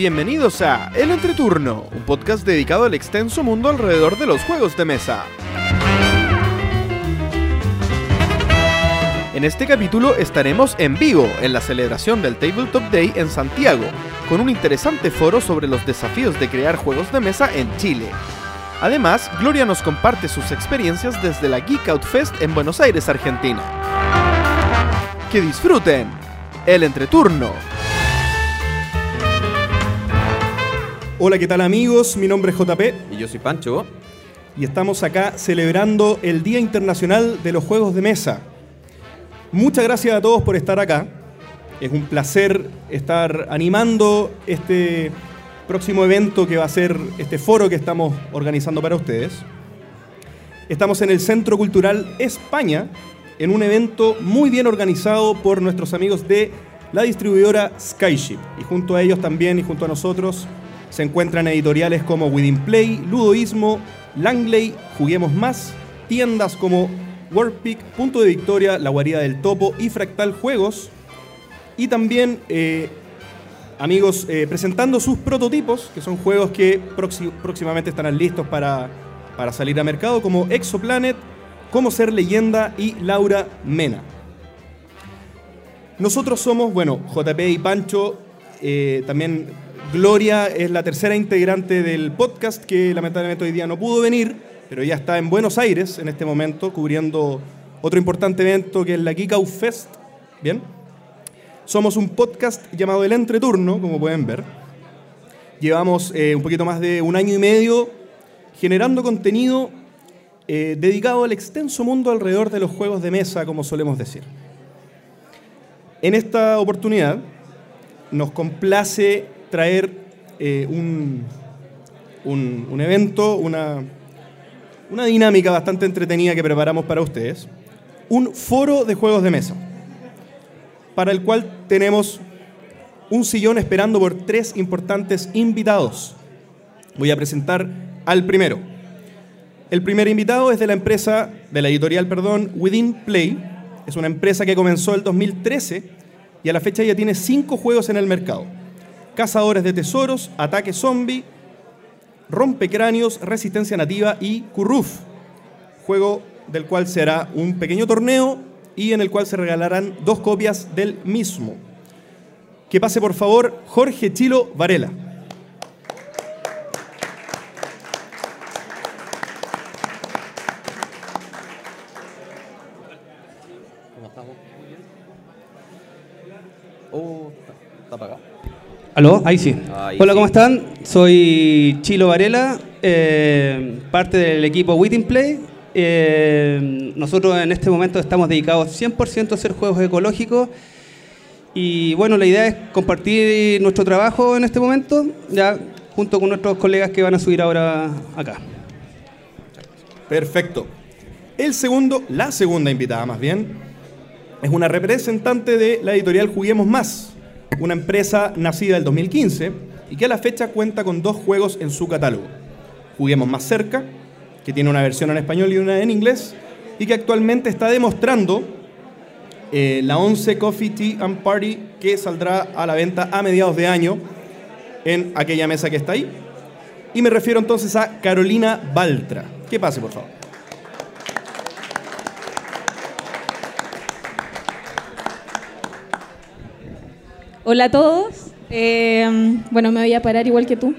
Bienvenidos a El Entreturno, un podcast dedicado al extenso mundo alrededor de los juegos de mesa. En este capítulo estaremos en vivo en la celebración del Tabletop Day en Santiago, con un interesante foro sobre los desafíos de crear juegos de mesa en Chile. Además, Gloria nos comparte sus experiencias desde la Geek Out Fest en Buenos Aires, Argentina. ¡Que disfruten! El Entreturno. Hola, ¿qué tal amigos? Mi nombre es JP Y yo soy Pancho. y estamos acá celebrando el Día Internacional de los Juegos de Mesa. Muchas gracias a todos por estar acá. Es un placer estar animando este próximo evento que va a ser este foro que estamos organizando para ustedes. Estamos en el Centro Cultural España, en un evento muy bien organizado por nuestros amigos de la distribuidora Skyship. Y junto a ellos también y junto a nosotros se encuentran editoriales como Within Play, Ludoísmo, Langley, Juguemos Más, tiendas como Warpic, Punto de Victoria, La Guarida del Topo y Fractal Juegos. Y también eh, amigos eh, presentando sus prototipos, que son juegos que próximamente estarán listos para, para salir a mercado, como Exoplanet, Cómo Ser Leyenda y Laura Mena. Nosotros somos, bueno, JP y Pancho, eh, también Gloria es la tercera integrante del podcast que lamentablemente hoy día no pudo venir, pero ya está en Buenos Aires en este momento cubriendo otro importante evento que es la Geek Out Fest. Bien. Somos un podcast llamado El Entreturno, como pueden ver. Llevamos eh, un poquito más de un año y medio generando contenido eh, dedicado al extenso mundo alrededor de los juegos de mesa, como solemos decir. En esta oportunidad nos complace traer eh, un, un- evento, una, una dinámica bastante entretenida que preparamos para ustedes, un foro de juegos de mesa, para el cual tenemos un sillón esperando por tres importantes invitados. Voy a presentar al primero. El primer invitado es de la empresa, de la editorial, perdón, Within Play. Es una empresa que comenzó el 2013 y a la fecha ya tiene cinco juegos en el mercado. Cazadores de tesoros, Ataque Zombie, Rompecráneos, Resistencia Nativa y Curruf. Juego del cual será un pequeño torneo y en el cual se regalarán dos copias del mismo. Que pase por favor Jorge Chilo Varela. ¿Cómo estamos? Oh, está, está apagado. ¿Aló? Ahí sí. Ahí Hola, sí. ¿cómo están? Soy Chilo Varela, eh, parte del equipo Within Play. Eh, nosotros en este momento estamos dedicados 100% a hacer juegos ecológicos. Y bueno, la idea es compartir nuestro trabajo en este momento, ya junto con nuestros colegas que van a subir ahora acá. Perfecto. El segundo, la segunda invitada más bien, es una representante de la editorial Juguemos Más, una empresa nacida el 2015 y que a la fecha cuenta con dos juegos en su catálogo. Juguemos Más Cerca, que tiene una versión en español y una en inglés, y que actualmente está demostrando eh, la 11 Coffee Tea and Party que saldrá a la venta a mediados de año en aquella mesa que está ahí. Y me refiero entonces a Carolina Baltra. Que pase, por favor. Hola a todos. Eh, bueno, me voy a parar igual que tú.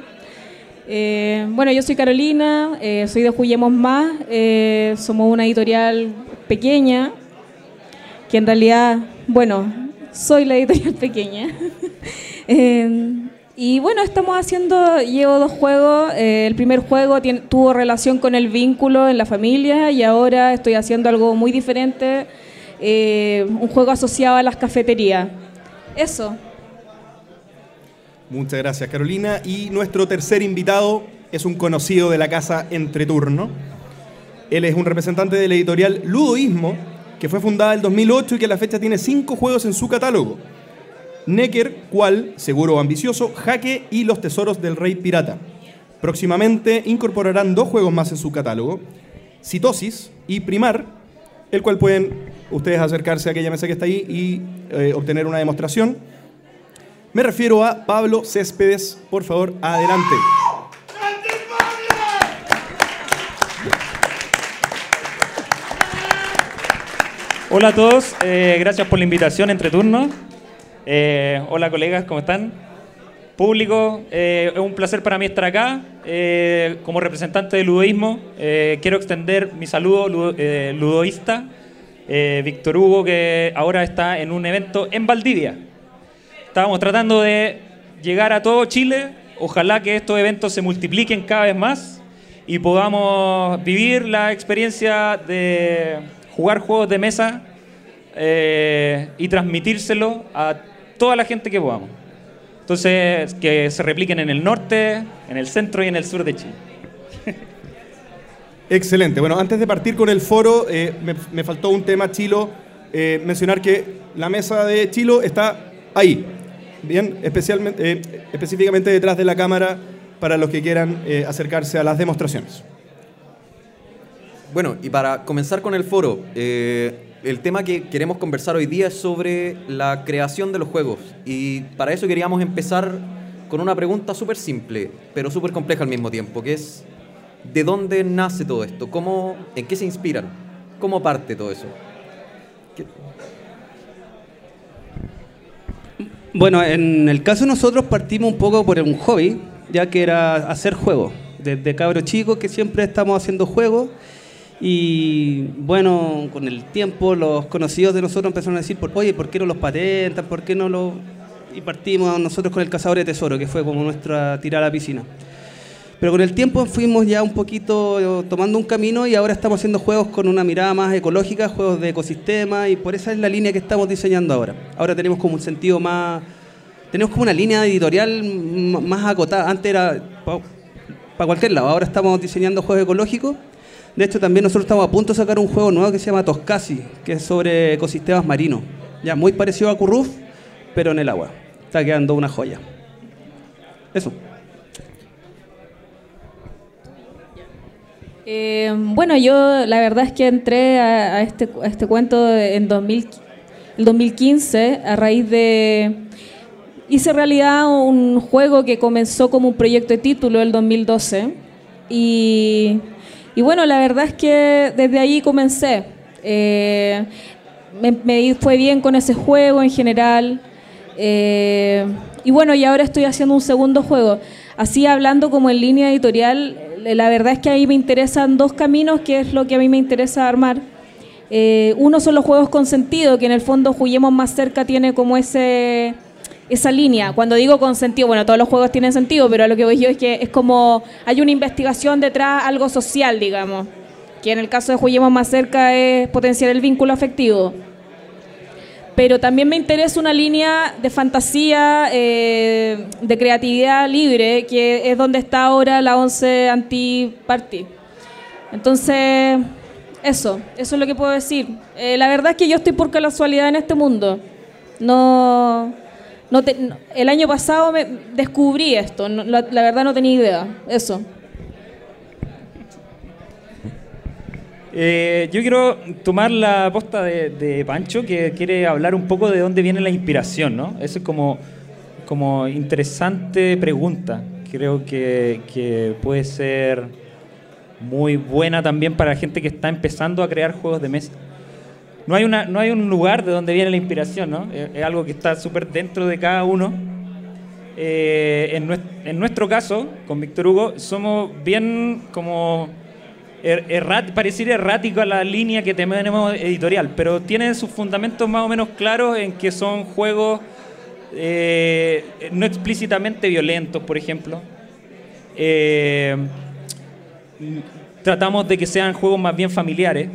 Eh, bueno, yo soy Carolina, eh, soy de Juguemos Más. eh, somos una editorial pequeña, que en realidad, bueno, soy la editorial pequeña. Eh, y bueno, estamos haciendo, llevo dos juegos. eh, el primer juego tuvo relación con el vínculo en la familia y ahora estoy haciendo algo muy diferente, un juego asociado a las cafeterías. Eso. Muchas gracias, Carolina. Y nuestro tercer invitado es un conocido de la casa Entreturno. Él es un representante de la editorial Ludoísmo, que fue fundada en el 2008 y que a la fecha tiene cinco juegos en su catálogo. Necker, Cual, Seguro Ambicioso, Jaque y Los Tesoros del Rey Pirata. Próximamente incorporarán dos juegos más en su catálogo, Citosis y Primar, el cual pueden ustedes acercarse a aquella mesa que está ahí y eh, obtener una demostración. Me refiero a Pablo Céspedes. Por favor, adelante. Hola a todos, eh, gracias por la invitación entre turnos. Eh, hola colegas, ¿cómo están? Público, eh, es un placer para mí estar acá. Eh, como representante del ludoísmo, quiero extender mi saludo ludo- ludoísta, Víctor Hugo, que ahora está en un evento en Valdivia. Estábamos tratando de llegar a todo Chile. Ojalá que estos eventos se multipliquen cada vez más y podamos vivir la experiencia de jugar juegos de mesa eh, y transmitírselo a toda la gente que podamos. Entonces, que se repliquen en el norte, en el centro y en el sur de Chile. Excelente. Bueno, antes de partir con el foro, eh, me, me faltó un tema, Chilo. eh, mencionar que la mesa de Chilo está ahí. Bien, especialmente, eh, específicamente detrás de la cámara para los que quieran eh, acercarse a las demostraciones. Bueno, y para comenzar con el foro, eh, el tema que queremos conversar hoy día es sobre la creación de los juegos. Y para eso queríamos empezar con una pregunta súper simple, pero súper compleja al mismo tiempo, que es, ¿de dónde nace todo esto? ¿Cómo, ¿En qué se inspiran? ¿Cómo parte todo eso? Bueno, en el caso nosotros partimos un poco por un hobby, ya que era hacer juegos. Desde cabros chicos que siempre estamos haciendo juegos. Y bueno, con el tiempo los conocidos de nosotros empezaron a decir, oye, ¿por qué no los patentan? ¿Por qué no lo...? Y partimos nosotros con el cazador de tesoro, que fue como nuestra tirada a la piscina. Pero con el tiempo fuimos ya un poquito eh, tomando un camino y ahora estamos haciendo juegos con una mirada más ecológica, juegos de ecosistema y por esa es la línea que estamos diseñando ahora. Ahora tenemos como un sentido más... Tenemos como una línea editorial más acotada. Antes era para cualquier lado, ahora estamos diseñando juegos ecológicos. De hecho, también nosotros estamos a punto de sacar un juego nuevo que se llama Toscasi, que es sobre ecosistemas marinos. Ya muy parecido a Curruf, pero en el agua. Está quedando una joya. Eso. Eh, bueno, yo la verdad es que entré a, este, este cuento en 2000, el 2015 a raíz de... Hice realidad un juego que comenzó como un proyecto de título el 2012 y, y bueno, la verdad es que desde ahí comencé. Eh, me, fue bien con ese juego en general. Eh, y bueno, y ahora estoy haciendo un segundo juego. Así hablando como en línea editorial, la verdad es que a mí me interesan dos caminos, que es lo que a mí me interesa armar. Eh, uno son los juegos con sentido, que en el fondo Juguemos Más Cerca tiene como ese esa línea. Cuando digo con sentido, bueno, todos los juegos tienen sentido, pero lo que voy yo es que es como hay una investigación detrás, algo social, digamos, que en el caso de Juguemos Más Cerca es potenciar el vínculo afectivo pero también me interesa una línea de fantasía, eh, de creatividad libre, que es donde está ahora la 11 Anti-Party. Entonces, eso, eso es lo que puedo decir. Eh, la verdad es que yo estoy por casualidad en este mundo. No, no te- el año pasado me descubrí esto, la, la verdad no tenía idea. Eso. Eh, yo quiero tomar la posta de, Pancho, que quiere hablar un poco de dónde viene la inspiración, ¿no? Eso es como, como interesante pregunta. Creo que, que puede ser muy buena también para la gente que está empezando a crear juegos de mesa. No hay, una, no hay un lugar de donde viene la inspiración, ¿no? Es, algo que está súper dentro de cada uno. Eh, en, nues- en nuestro caso, con Víctor Hugo, somos bien como er- pareciera errático a la línea que tenemos editorial, pero tiene sus fundamentos más o menos claros en que son juegos eh, no explícitamente violentos, por ejemplo. Eh, tratamos de que sean juegos más bien familiares,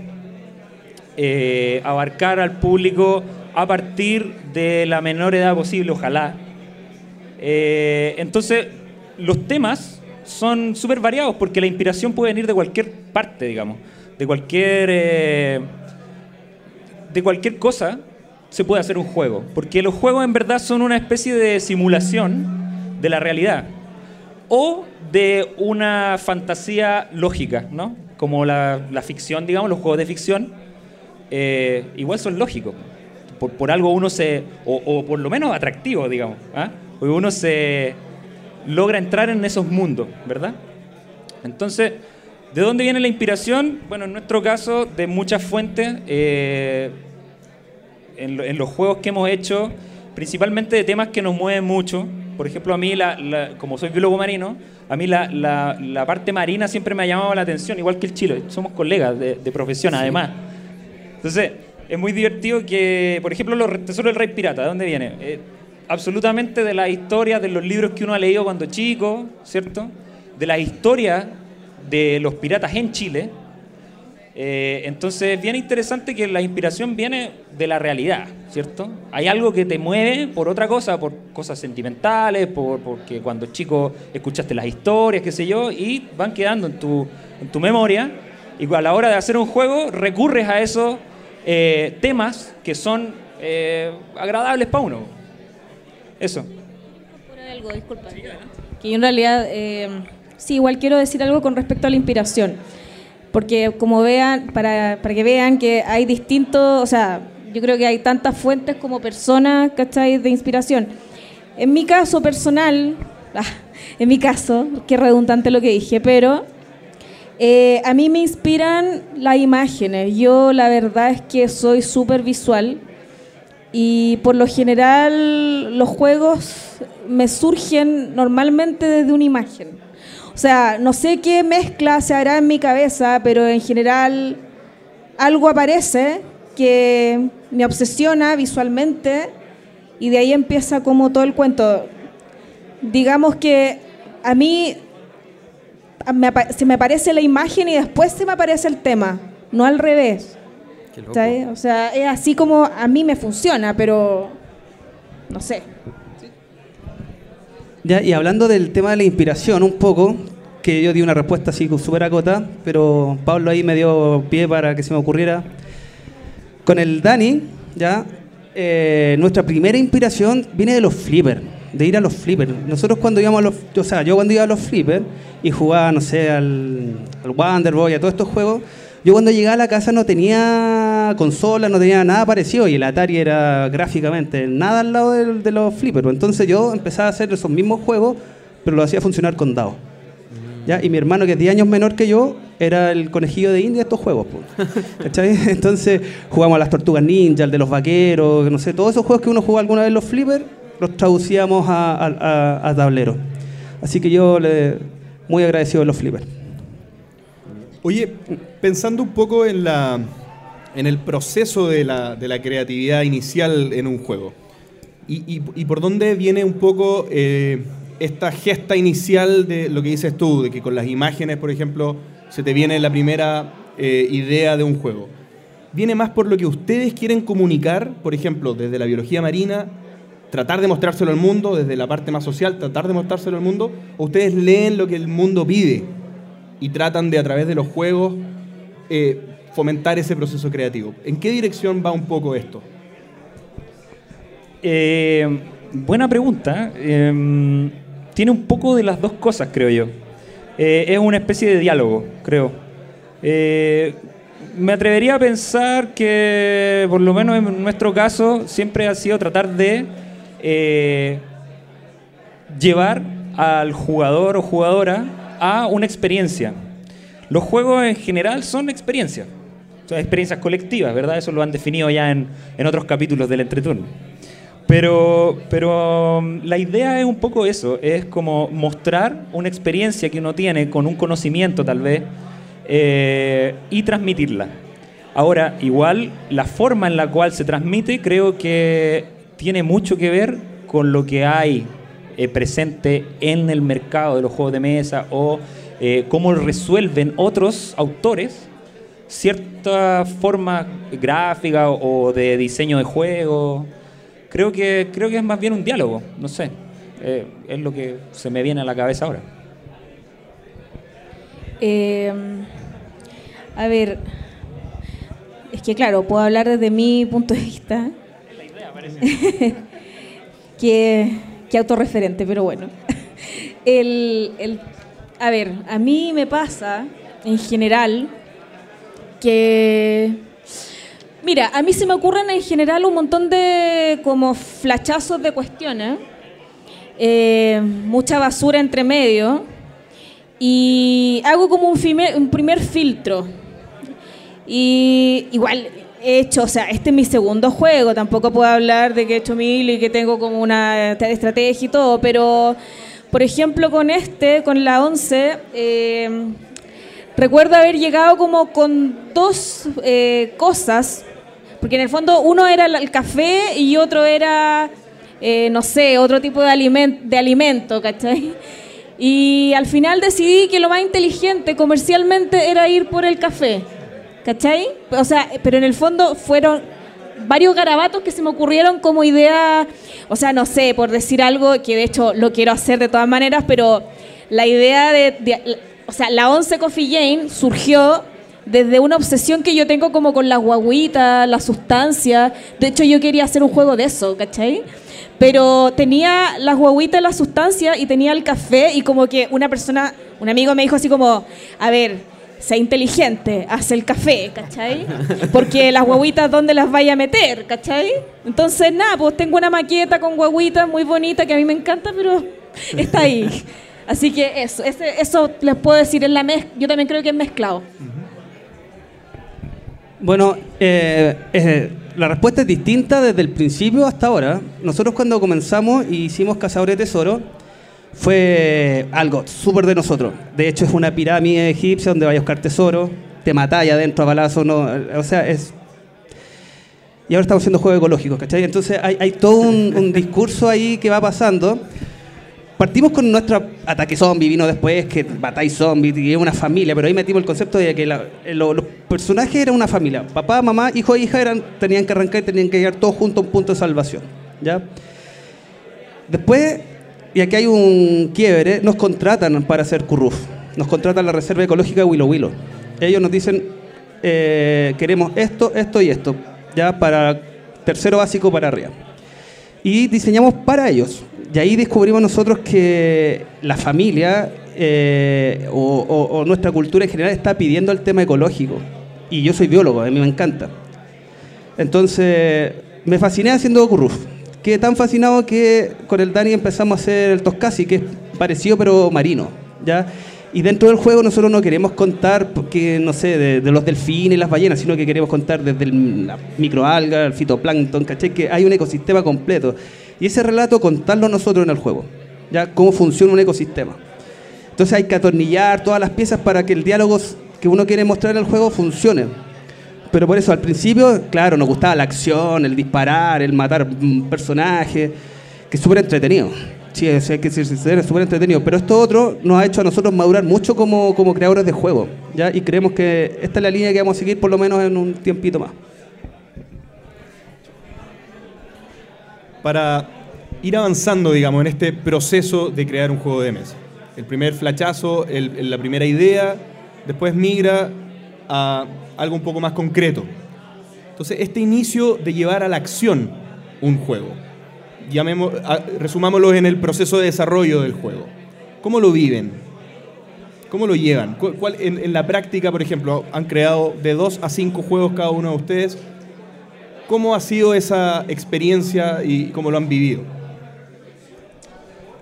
eh, abarcar al público a partir de la menor edad posible, ojalá. Eh, entonces, los temas son súper variados porque la inspiración puede venir de cualquier parte, digamos, de cualquier, eh, de cualquier cosa se puede hacer un juego, porque los juegos en verdad son una especie de simulación de la realidad o de una fantasía lógica, ¿no? Como la, la ficción, digamos, los juegos de ficción, eh, igual son lógicos. Por, por algo uno se, o, por lo menos atractivo, digamos. Porque uno se logra entrar en esos mundos, ¿verdad? Entonces, ¿de dónde viene la inspiración? Bueno, en nuestro caso, de muchas fuentes. eh, en, lo- en los juegos que hemos hecho, principalmente de temas que nos mueven mucho. Por ejemplo, a mí, la- la- como soy biólogo marino, a mí la, parte marina siempre me ha llamado la atención, igual que el chile. Somos colegas de, de profesión, además. Entonces, es muy divertido que, por ejemplo, los Tesoros del Rey Pirata, ¿de dónde viene? Eh, absolutamente de las historias, de los libros que uno ha leído cuando chico, ¿cierto? De la historia de los piratas en Chile. Eh, entonces es bien interesante que la inspiración viene de la realidad, ¿cierto? Hay algo que te mueve por otra cosa, por cosas sentimentales, por, porque cuando chico escuchaste las historias, qué sé yo, y van quedando en tu, en tu memoria. Y a la hora de hacer un juego recurres a esos eh, temas que son eh, agradables para uno. Eso. Algo, disculpa. Que yo en realidad, eh, sí, igual quiero decir algo con respecto a la inspiración. Porque como vean, para, para que vean que hay distintos, o sea, yo creo que hay tantas fuentes como personas, ¿cachai? De inspiración. En mi caso personal, ah, en mi caso, qué redundante lo que dije, pero eh, a mí me inspiran las imágenes. Yo la verdad es que soy súper visual y por lo general los juegos me surgen normalmente desde una imagen. O sea, no sé qué mezcla se hará en mi cabeza, pero en general algo aparece que me obsesiona visualmente y de ahí empieza como todo el cuento. Digamos que a mí se me aparece la imagen y después se me aparece el tema, no al revés. Qué loco. ¿Cachai? O sea, es así como a mí me funciona, pero no sé. Ya, y hablando del tema de la inspiración un poco, que yo di una respuesta así súper acota, pero Pablo ahí me dio pie para que se me ocurriera. Con el Dani, ya, eh, nuestra primera inspiración viene de los flippers, de ir a los flippers. Nosotros cuando íbamos a los, o sea, yo cuando iba a los flippers y jugaba, no sé, al, al Wonder Boy, a todos estos juegos, yo cuando llegaba a la casa no tenía consola, no tenía nada parecido y el Atari era gráficamente nada al lado del- de, los flippers. Entonces yo empezaba a hacer esos mismos juegos, pero lo hacía funcionar con dados. ¿Ya? Y mi hermano, que es 10 años menor que yo, era el conejillo de India de estos juegos. ¿Cachai? Entonces jugamos a las tortugas ninja, al de los vaqueros, no sé, todos esos juegos que uno jugó alguna vez en los flippers, los traducíamos a, a, a- a tablero. Así que yo le, muy agradecido de los flippers. Oye, pensando un poco en, la, en el proceso de la, de la creatividad inicial en un juego, y, y- por dónde viene un poco eh, esta gesta inicial de lo que dices tú, de que con las imágenes, por ejemplo, se te viene la primera eh, idea de un juego. ¿Viene más por lo que ustedes quieren comunicar, por ejemplo, desde la biología marina, tratar de mostrárselo al mundo, desde la parte más social, tratar de mostrárselo al mundo, o ustedes leen lo que el mundo pide? y tratan de a través de los juegos eh, fomentar ese proceso creativo. ¿En qué dirección va un poco esto? Eh, buena pregunta. Eh, tiene un poco de las dos cosas, creo yo. Eh, es una especie de diálogo, creo. Eh, me atrevería a pensar que, por lo menos en nuestro caso, siempre ha sido tratar de llevar al jugador o jugadora a una experiencia. Los juegos en general son experiencias. Son experiencias colectivas, ¿verdad? Eso lo han definido ya en, en otros capítulos del entreturno. Pero, pero um, la idea es un poco eso, es como mostrar una experiencia que uno tiene con un conocimiento tal vez eh, y transmitirla. Ahora, igual, la forma en la cual se transmite creo que tiene mucho que ver con lo que hay eh, presente en el mercado de los juegos de mesa o eh, cómo resuelven otros autores cierta forma gráfica o de diseño de juego. Creo que, creo que es más bien un diálogo, no sé. Eh, es lo que se me viene a la cabeza ahora. Eh, a ver, es que claro, puedo hablar desde mi punto de vista. que, que autorreferente, pero bueno. El, el- a ver, a mí me pasa, en general, que... Mira, a mí se me ocurren en general un montón de como flachazos de cuestiones eh, mucha basura entre medio y hago como un, primer, filtro. Y igual he hecho, o sea, este es mi segundo juego, tampoco puedo hablar de que he hecho mil y que tengo como una estrategia y todo, pero por ejemplo con este, con la 11, eh, recuerdo haber llegado como con dos eh, cosas, porque en el fondo uno era el café y otro era, eh, no sé, otro tipo de, aliment de alimento, ¿cachai? Y al final decidí que lo más inteligente comercialmente era ir por el café. ¿Cachai? O sea, pero en el fondo fueron varios garabatos que se me ocurrieron como idea, o sea, no sé, por decir algo que de hecho lo quiero hacer de todas maneras, pero la idea de, o sea, la 11 Coffee Jane surgió desde una obsesión que yo tengo como con las guaguitas, la sustancia. De hecho, yo quería hacer un juego de eso, ¿cachai? Pero tenía las guaguitas, la sustancia y tenía el café y como que una persona, un amigo me dijo así como, a ver, sea inteligente, hace el café, ¿cachai? Porque las guaguitas, ¿dónde las vaya a meter, ¿cachai? Entonces, nada, pues tengo una maqueta con guaguitas muy bonita que a mí me encanta, pero está ahí. Así que eso, eso les puedo decir, en la mez yo también creo que es mezclado. Bueno, eh, eh, la respuesta es distinta desde el principio hasta ahora. Nosotros cuando comenzamos y hicimos Cazadores de Tesoro, fue algo súper de nosotros. De hecho, es una pirámide egipcia donde vaya a buscar tesoro, te matáis adentro a balazo, no, o sea, es... Y ahora estamos haciendo juegos ecológicos, ¿cachai? Entonces hay, todo un, discurso ahí que va pasando. Partimos con nuestro ataque zombie, vino después que matáis zombies y es una familia, pero ahí metimos el concepto de que los personajes eran una familia. Papá, mamá, hijo e hija eran, tenían que arrancar y tenían que llegar todos juntos a un punto de salvación. ¿ya? Después y aquí hay un quiebre, nos contratan para hacer curruf, nos contratan la Reserva Ecológica de Willow Willow. Ellos nos dicen, eh, queremos esto, esto y esto, ya para tercero básico para arriba. Y diseñamos para ellos. Y ahí descubrimos nosotros que la familia eh, o, nuestra cultura en general está pidiendo el tema ecológico. Y yo soy biólogo, a mí me encanta. Entonces, me fasciné haciendo curruf quedé tan fascinado que con el Dani empezamos a hacer el Toscasi, que es parecido pero marino, ¿ya? Y dentro del juego nosotros no queremos contar, porque, no sé, de, los delfines y las ballenas, sino que queremos contar desde el, microalga, el fitoplancton, ¿caché? Que hay un ecosistema completo. Y ese relato contarlo nosotros en el juego, ¿ya? Cómo funciona un ecosistema. Entonces hay que atornillar todas las piezas para que el diálogo que uno quiere mostrar en el juego funcione. Pero por eso, al principio, claro, nos gustaba la acción, el disparar, el matar un personaje, que es súper entretenido. Sí, es, que es súper entretenido. Pero esto otro nos ha hecho a nosotros madurar mucho como, como creadores de juegos. ¿ya? Y creemos que esta es la línea que vamos a seguir por lo menos en un tiempito más. Para ir avanzando, digamos, en este proceso de crear un juego de mesa. El primer flachazo, la primera idea, después migra a algo un poco más concreto. Entonces, este inicio de llevar a la acción un juego, resumámoslo en el proceso de desarrollo del juego. ¿Cómo lo viven? ¿Cómo lo llevan? ¿Cuál, en, la práctica, por ejemplo, han creado de dos a cinco juegos cada uno de ustedes. ¿Cómo ha sido esa experiencia y cómo lo han vivido?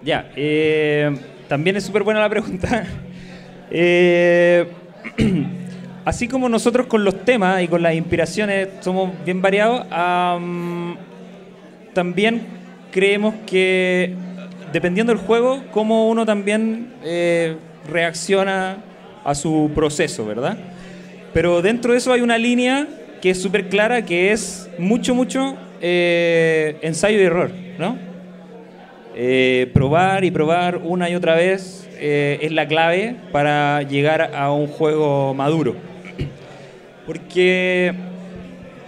Ya, eh, también es súper buena la pregunta. Eh, así como nosotros con los temas y con las inspiraciones somos bien variados, también creemos que dependiendo del juego, cómo uno también eh, reacciona a su proceso, ¿verdad? Pero dentro de eso hay una línea que es súper clara, que es mucho, mucho eh, ensayo y error, ¿no? Eh, probar y probar una y otra vez es la clave para llegar a un juego maduro. Porque,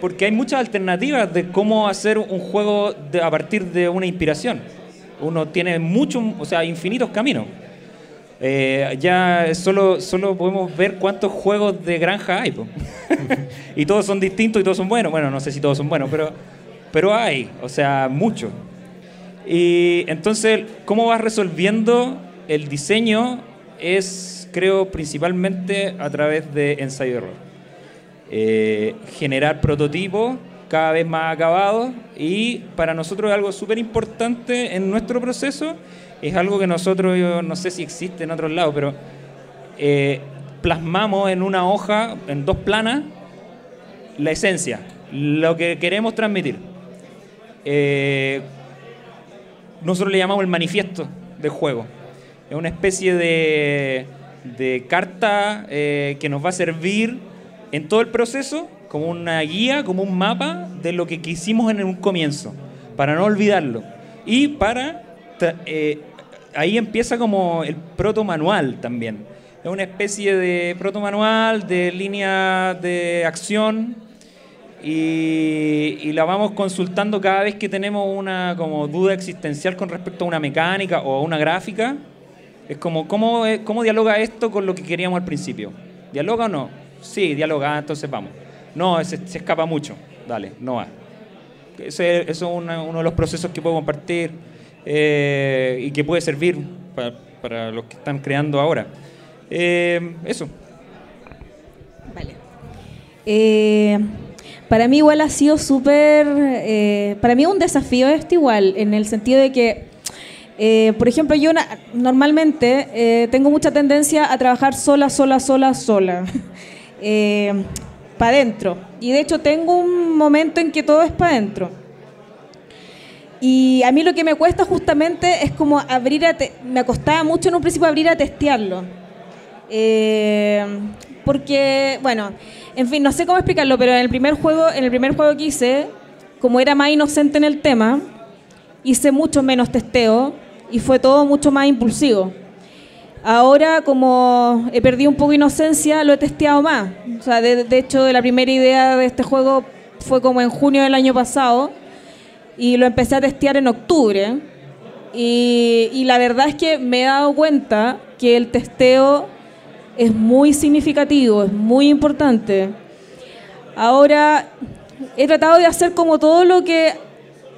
porque hay muchas alternativas de cómo hacer un juego a partir de una inspiración. Uno tiene muchos, o sea, infinitos caminos. Eh, ya solo, solo podemos ver cuántos juegos de granja hay. y todos son distintos y todos son buenos. Bueno, no sé si todos son buenos, pero, pero hay, o sea, muchos. Y entonces, ¿cómo vas resolviendo el diseño? Es, creo, principalmente a través de ensayo-error. Eh, generar prototipos cada vez más acabados y para nosotros algo súper importante en nuestro proceso, es algo que nosotros, yo no sé si existe en otros lados, pero eh, plasmamos en una hoja, en dos planas, la esencia, lo que queremos transmitir. Eh, nosotros le llamamos el manifiesto del juego. Es una especie de, de carta eh, que nos va a servir en todo el proceso como una guía, como un mapa de lo que quisimos en un comienzo, para no olvidarlo. Y para... Eh, ahí empieza como el proto manual también. Es una especie de proto manual, de línea de acción, y, la vamos consultando cada vez que tenemos una como duda existencial con respecto a una mecánica o a una gráfica. Es como, ¿cómo, cómo dialoga esto con lo que queríamos al principio? ¿Dialoga o no? Sí, dialoga, entonces vamos. No, se, escapa mucho. Dale, no va. Ese, eso es uno de los procesos que puedo compartir eh, y que puede servir para, los que están creando ahora. Eh, eso. Vale. Eh, para mí igual ha sido súper... Eh, para mí un desafío esto igual, en el sentido de que, eh, por ejemplo, yo na normalmente tengo mucha tendencia a trabajar sola, sola, sola, sola. para adentro. Y de hecho tengo un momento en que todo es para adentro. Y a mí lo que me cuesta justamente es como abrir a... me costaba mucho en un principio abrir a testearlo. Eh, porque, bueno, en fin, no sé cómo explicarlo, pero en el primer juego, en el primer juego que hice, como era más inocente en el tema, hice mucho menos testeo y fue todo mucho más impulsivo. Ahora, como he perdido un poco de inocencia, lo he testeado más. O sea, de, de, hecho, la primera idea de este juego fue como en junio del año pasado y lo empecé a testear en octubre. Y, y la verdad es que me he dado cuenta que el testeo es muy significativo, es muy importante. Ahora, he tratado de hacer como todo lo que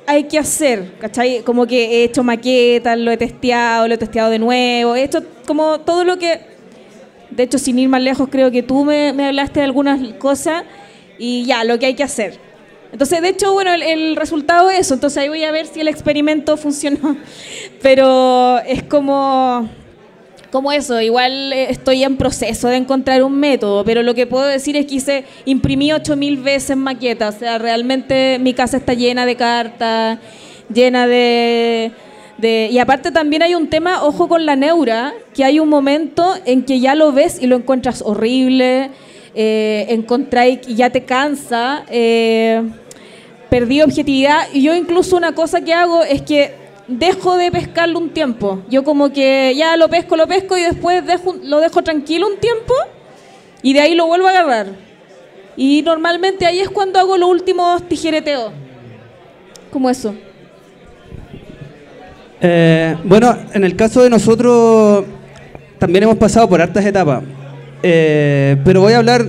hay que hacer, ¿cachai? Como que he hecho maquetas, lo he testeado, lo he testeado de nuevo, he hecho como todo lo que... De hecho, sin ir más lejos, creo que tú me, hablaste de algunas cosas y ya, lo que hay que hacer. Entonces, de hecho, bueno, el, el, resultado es eso. Entonces ahí voy a ver si el experimento funcionó. Pero es como, como eso. Igual estoy en proceso de encontrar un método. Pero lo que puedo decir es que hice, imprimí 8000 veces maquetas. O sea, realmente mi casa está llena de cartas, llena de, de... Y aparte también hay un tema, ojo con la neura, que hay un momento en que ya lo ves y lo encuentras horrible eh, encontráis y ya te cansa, eh, perdí objetividad. Y yo incluso una cosa que hago es que dejo de pescarlo un tiempo. Yo como que ya lo pesco, lo pesco y después dejo, lo dejo tranquilo un tiempo y de ahí lo vuelvo a agarrar. Y normalmente ahí es cuando hago los últimos tijereteos. Como eso. Eh, bueno, en el caso de nosotros también hemos pasado por hartas etapas. Eh, pero voy a hablar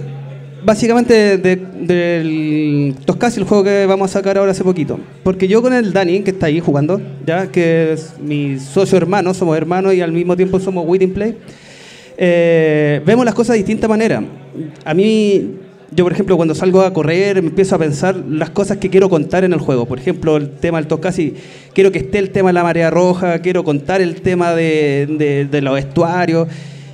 básicamente del de, Toscasi, el juego que vamos a sacar ahora hace poquito. Porque yo con el Dani, que está ahí jugando, ya que es mi socio hermano, somos hermanos y al mismo tiempo somos Waiting Play, eh, vemos las cosas de distinta manera. A mí, yo por ejemplo, cuando salgo a correr, me empiezo a pensar las cosas que quiero contar en el juego. Por ejemplo, el tema del Toscasi, quiero que esté el tema de la marea roja, quiero contar el tema de, de los estuarios.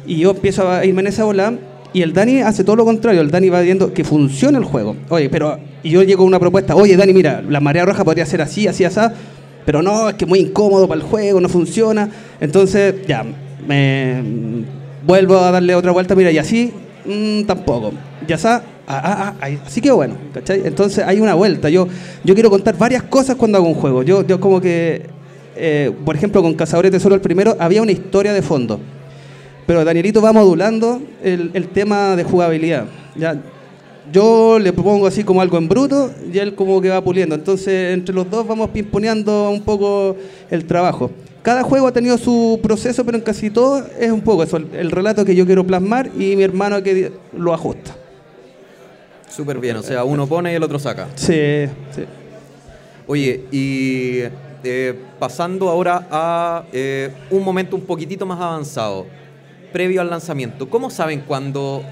Y yo empiezo a irme en esa bola y el Dani hace todo lo contrario. El Dani va viendo que funciona el juego. Oye, pero. Y yo llego a una propuesta. Oye, Dani, mira, la marea roja podría ser así, así, así. Pero no, es que es muy incómodo para el juego, no funciona. Entonces, ya, me vuelvo a darle otra vuelta. Mira, y así, mmm, tampoco. Ya está. Ah, ah, ah, así que bueno, ¿cachai? Entonces hay una vuelta. Yo, yo quiero contar varias cosas cuando hago un juego. Yo, yo como que, eh, por ejemplo, con Cazadores de el primero, había una historia de fondo. Pero Danielito va modulando el, el, tema de jugabilidad. ¿ya? Yo le propongo así como algo en bruto y él como que va puliendo. Entonces, entre los dos vamos pimponeando un poco el trabajo. Cada juego ha tenido su proceso, pero en casi todo es un poco eso, el, el relato que yo quiero plasmar y mi hermano que lo ajusta. Súper bien, o sea, uno pone y el otro saca. Sí, sí. Oye, y eh, pasando ahora a eh, un momento un poquitito más avanzado previo al lanzamiento, ¿cómo saben cuándo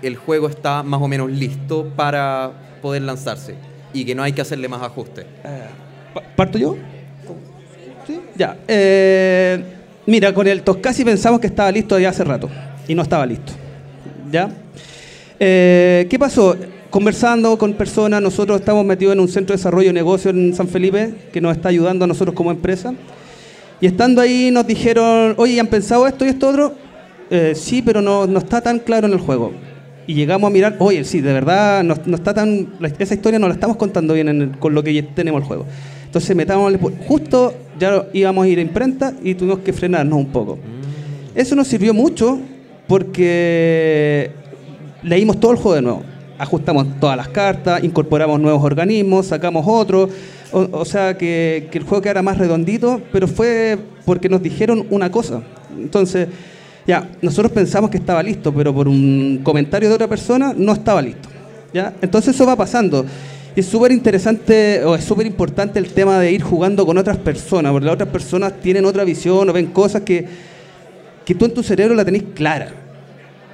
el juego está más o menos listo para poder lanzarse? y que no hay que hacerle más ajustes. Pa- ¿Parto yo? ¿Sí? Ya. Eh, mira, con el Toscasi pensamos que estaba listo ya hace rato y no estaba listo. ¿Ya? Eh, ¿Qué pasó? Conversando con personas, nosotros estamos metidos en un centro de desarrollo de negocio en San Felipe que nos está ayudando a nosotros como empresa. Y estando ahí nos dijeron, oye, ¿han pensado esto y esto otro? Eh, sí, pero no, no está tan claro en el juego. Y llegamos a mirar, oye, sí, de verdad, no, no está tan, esa historia no la estamos contando bien en el- con lo que tenemos el juego. Entonces metamos, justo ya íbamos a ir a imprenta y tuvimos que frenarnos un poco. Eso nos sirvió mucho porque leímos todo el juego de nuevo. Ajustamos todas las cartas, incorporamos nuevos organismos, sacamos otros. O, o sea, que, que el juego quedara más redondito, pero fue porque nos dijeron una cosa. Entonces, ya, nosotros pensamos que estaba listo, pero por un comentario de otra persona no estaba listo. ¿ya? Entonces eso va pasando. Y es súper interesante, o es súper importante el tema de ir jugando con otras personas, porque las otras personas tienen otra visión o ven cosas que, que tú en tu cerebro la tenés clara,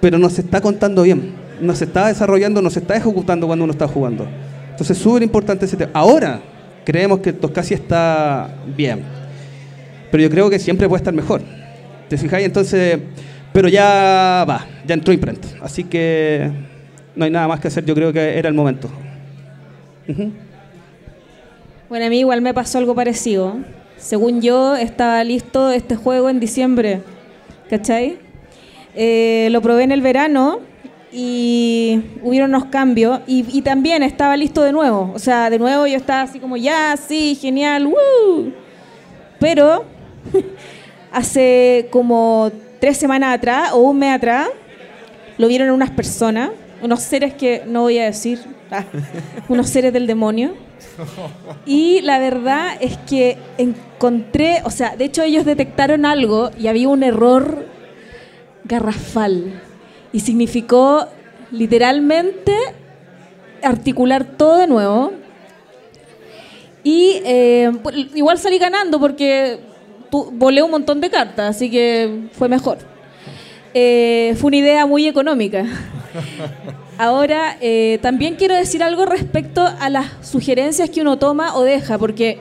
pero no se está contando bien, no se está desarrollando, no se está ejecutando cuando uno está jugando. Entonces es súper importante ese tema. Ahora creemos que Toscasi está bien, pero yo creo que siempre puede estar mejor. ¿Te fijáis? Entonces, pero ya va, ya entró imprenta, así que no hay nada más que hacer, yo creo que era el momento. Ujú. Bueno, a mí igual me pasó algo parecido. Según yo, estaba listo este juego en diciembre, ¿cachai? Eh, lo probé en el verano y hubieron unos cambios y, y también estaba listo de nuevo. O sea, de nuevo yo estaba así como, ya, sí, genial, ¡woo! Pero hace como tres semanas atrás o un mes atrás, lo vieron unas personas, unos seres que no voy a decir, ah, unos seres del demonio. Y la verdad es que encontré, o sea, de hecho ellos detectaron algo y había un error garrafal. Y significó literalmente articular todo de nuevo. Y eh, pues, igual salí ganando porque tu- volé un montón de cartas, así que fue mejor. Eh, fue una idea muy económica. Ahora, eh, también quiero decir algo respecto a las sugerencias que uno toma o deja, porque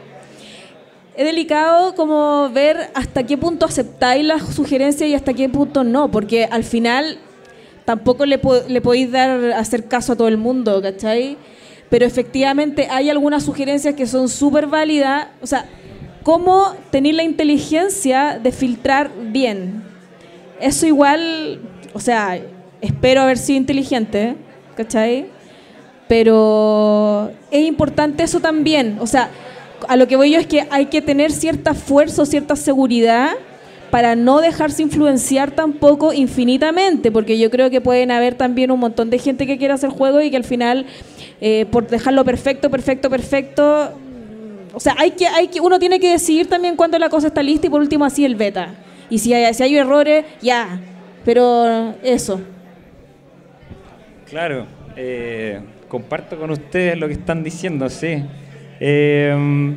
es delicado como ver hasta qué punto aceptáis las sugerencias y hasta qué punto no, porque al final tampoco le, po- le podéis dar hacer caso a todo el mundo, ¿cachai? Pero efectivamente hay algunas sugerencias que son súper válidas, o sea, cómo tener la inteligencia de filtrar bien. Eso igual, o sea, espero haber sido inteligente, ¿cachai? Pero es importante eso también, o sea, a lo que voy yo es que hay que tener cierta fuerza cierta seguridad para no dejarse influenciar tampoco infinitamente, porque yo creo que pueden haber también un montón de gente que quiera hacer juegos y que al final, eh, por dejarlo perfecto, perfecto, perfecto, o sea, hay que, hay que, uno tiene que decidir también cuándo la cosa está lista y por último así el beta. Y si hay, si hay errores, ya. Pero eso. Claro, eh, comparto con ustedes lo que están diciendo, sí. Eh,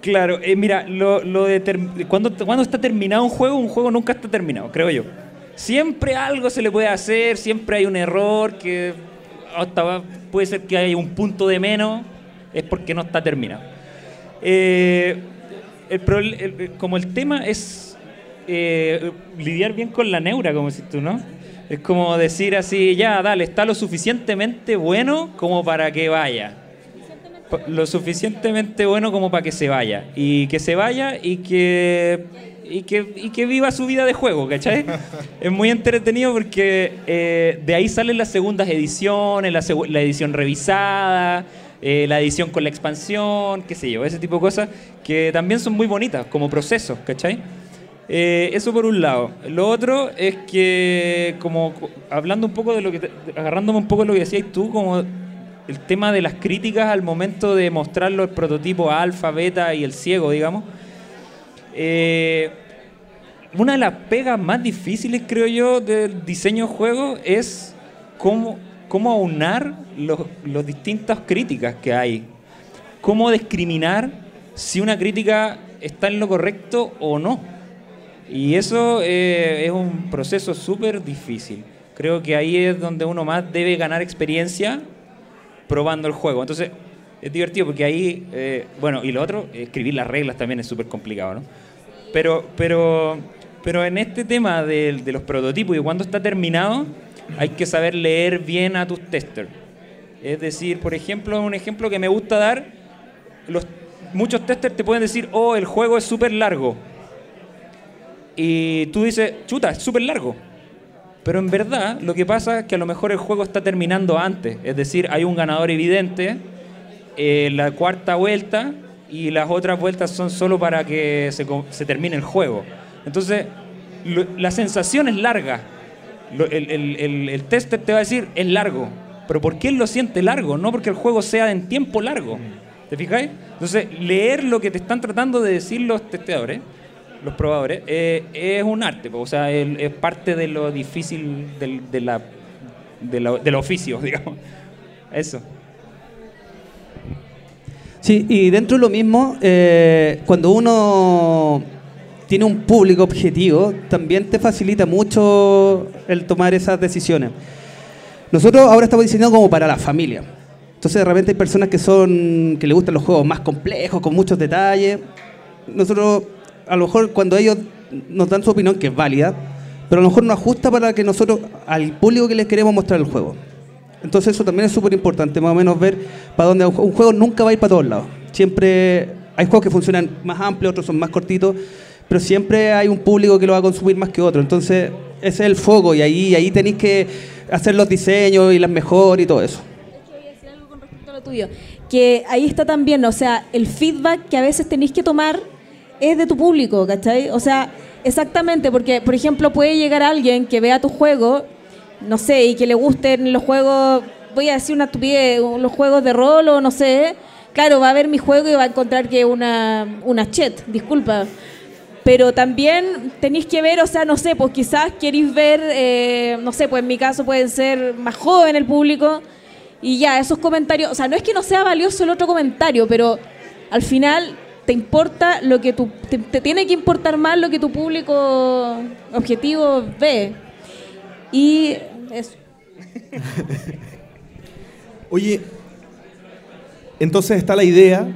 claro, eh, mira, lo, de cuando, cuando está terminado un juego, un juego nunca está terminado, creo yo. Siempre algo se le puede hacer, siempre hay un error que hasta puede ser que haya un punto de menos, es porque no está terminado. Eh, el el- como el tema es eh, lidiar bien con la neura, como decís tú, ¿no? Es como decir así, ya, dale, está lo suficientemente bueno como para que vaya. Lo suficientemente bueno como para que se vaya. Y que se vaya y que, y que, y que viva su vida de juego, ¿cachai? es muy entretenido porque eh, de ahí salen las segundas ediciones, la edición revisada, eh, la edición con la expansión, qué sé yo, ese tipo de cosas que también son muy bonitas como procesos, ¿cachai? Eh, eso por un lado. Lo otro es que, como co- hablando un poco de lo que, agarrándome un poco de lo que decías tú, como el tema de las críticas al momento de mostrar los prototipos alfa, beta y el ciego, digamos. Eh, una de las pegas más difíciles, creo yo, del diseño de juego es cómo, cómo aunar los, los distintas críticas que hay. Cómo discriminar si una crítica está en lo correcto o no. Y eso eh, es un proceso súper difícil. Creo que ahí es donde uno más debe ganar experiencia probando el juego. Entonces, es divertido porque ahí, eh, bueno, y lo otro, escribir las reglas también es súper complicado, ¿no? Pero, pero, pero en este tema de, de los prototipos y cuando está terminado, hay que saber leer bien a tus testers. Es decir, por ejemplo, un ejemplo que me gusta dar, los, muchos testers te pueden decir, oh, el juego es súper largo. Y tú dices, chuta, es súper largo. Pero en verdad lo que pasa es que a lo mejor el juego está terminando antes. Es decir, hay un ganador evidente en la cuarta vuelta y las otras vueltas son solo para que se, termine el juego. Entonces, la sensación es larga. El, el- el- el tester te va a decir, es largo. Pero ¿por qué él lo siente largo? No porque el juego sea en tiempo largo. ¿Te fijáis? Entonces, leer lo que te están tratando de decir los testeadores, los probadores, eh, es un arte. O sea, es parte de lo difícil del, de la, de la- del oficio, digamos. Eso. Sí, y dentro de lo mismo, eh, cuando uno tiene un público objetivo, también te facilita mucho el tomar esas decisiones. Nosotros ahora estamos diseñando como para la familia. Entonces de repente hay personas que son que les gustan los juegos más complejos, con muchos detalles. Nosotros, a lo mejor cuando ellos nos dan su opinión, que es válida, pero a lo mejor no ajusta para que nosotros, al público que les queremos mostrar el juego. Entonces eso también es súper importante, más o menos ver para dónde un juego nunca va a ir para todos lados. Siempre hay juegos que funcionan más amplios, otros son más cortitos, pero siempre hay un público que lo va a consumir más que otro. Entonces ese es el foco y ahí, ahí tenéis que hacer los diseños y las mejores y todo eso. decir algo con respecto a lo tuyo. Que ahí está también, o sea, el feedback que a veces tenéis que tomar es de tu público, ¿cachai? O sea, exactamente, porque, por ejemplo, puede llegar alguien que vea tu juego, no sé, y que le gusten los juegos, voy a decir una estupidez, los juegos de rol o no sé. Claro, va a ver mi juego y va a encontrar que una, una chet, disculpa. Pero también tenéis que ver, o sea, no sé, pues quizás queréis ver, eh, no sé, pues en mi caso pueden ser más joven el público y ya, esos comentarios, o sea, no es que no sea valioso el otro comentario, pero al final te importa lo que tu, te, te tiene que importar más lo que tu público objetivo ve. Y eso. Oye, entonces está la idea,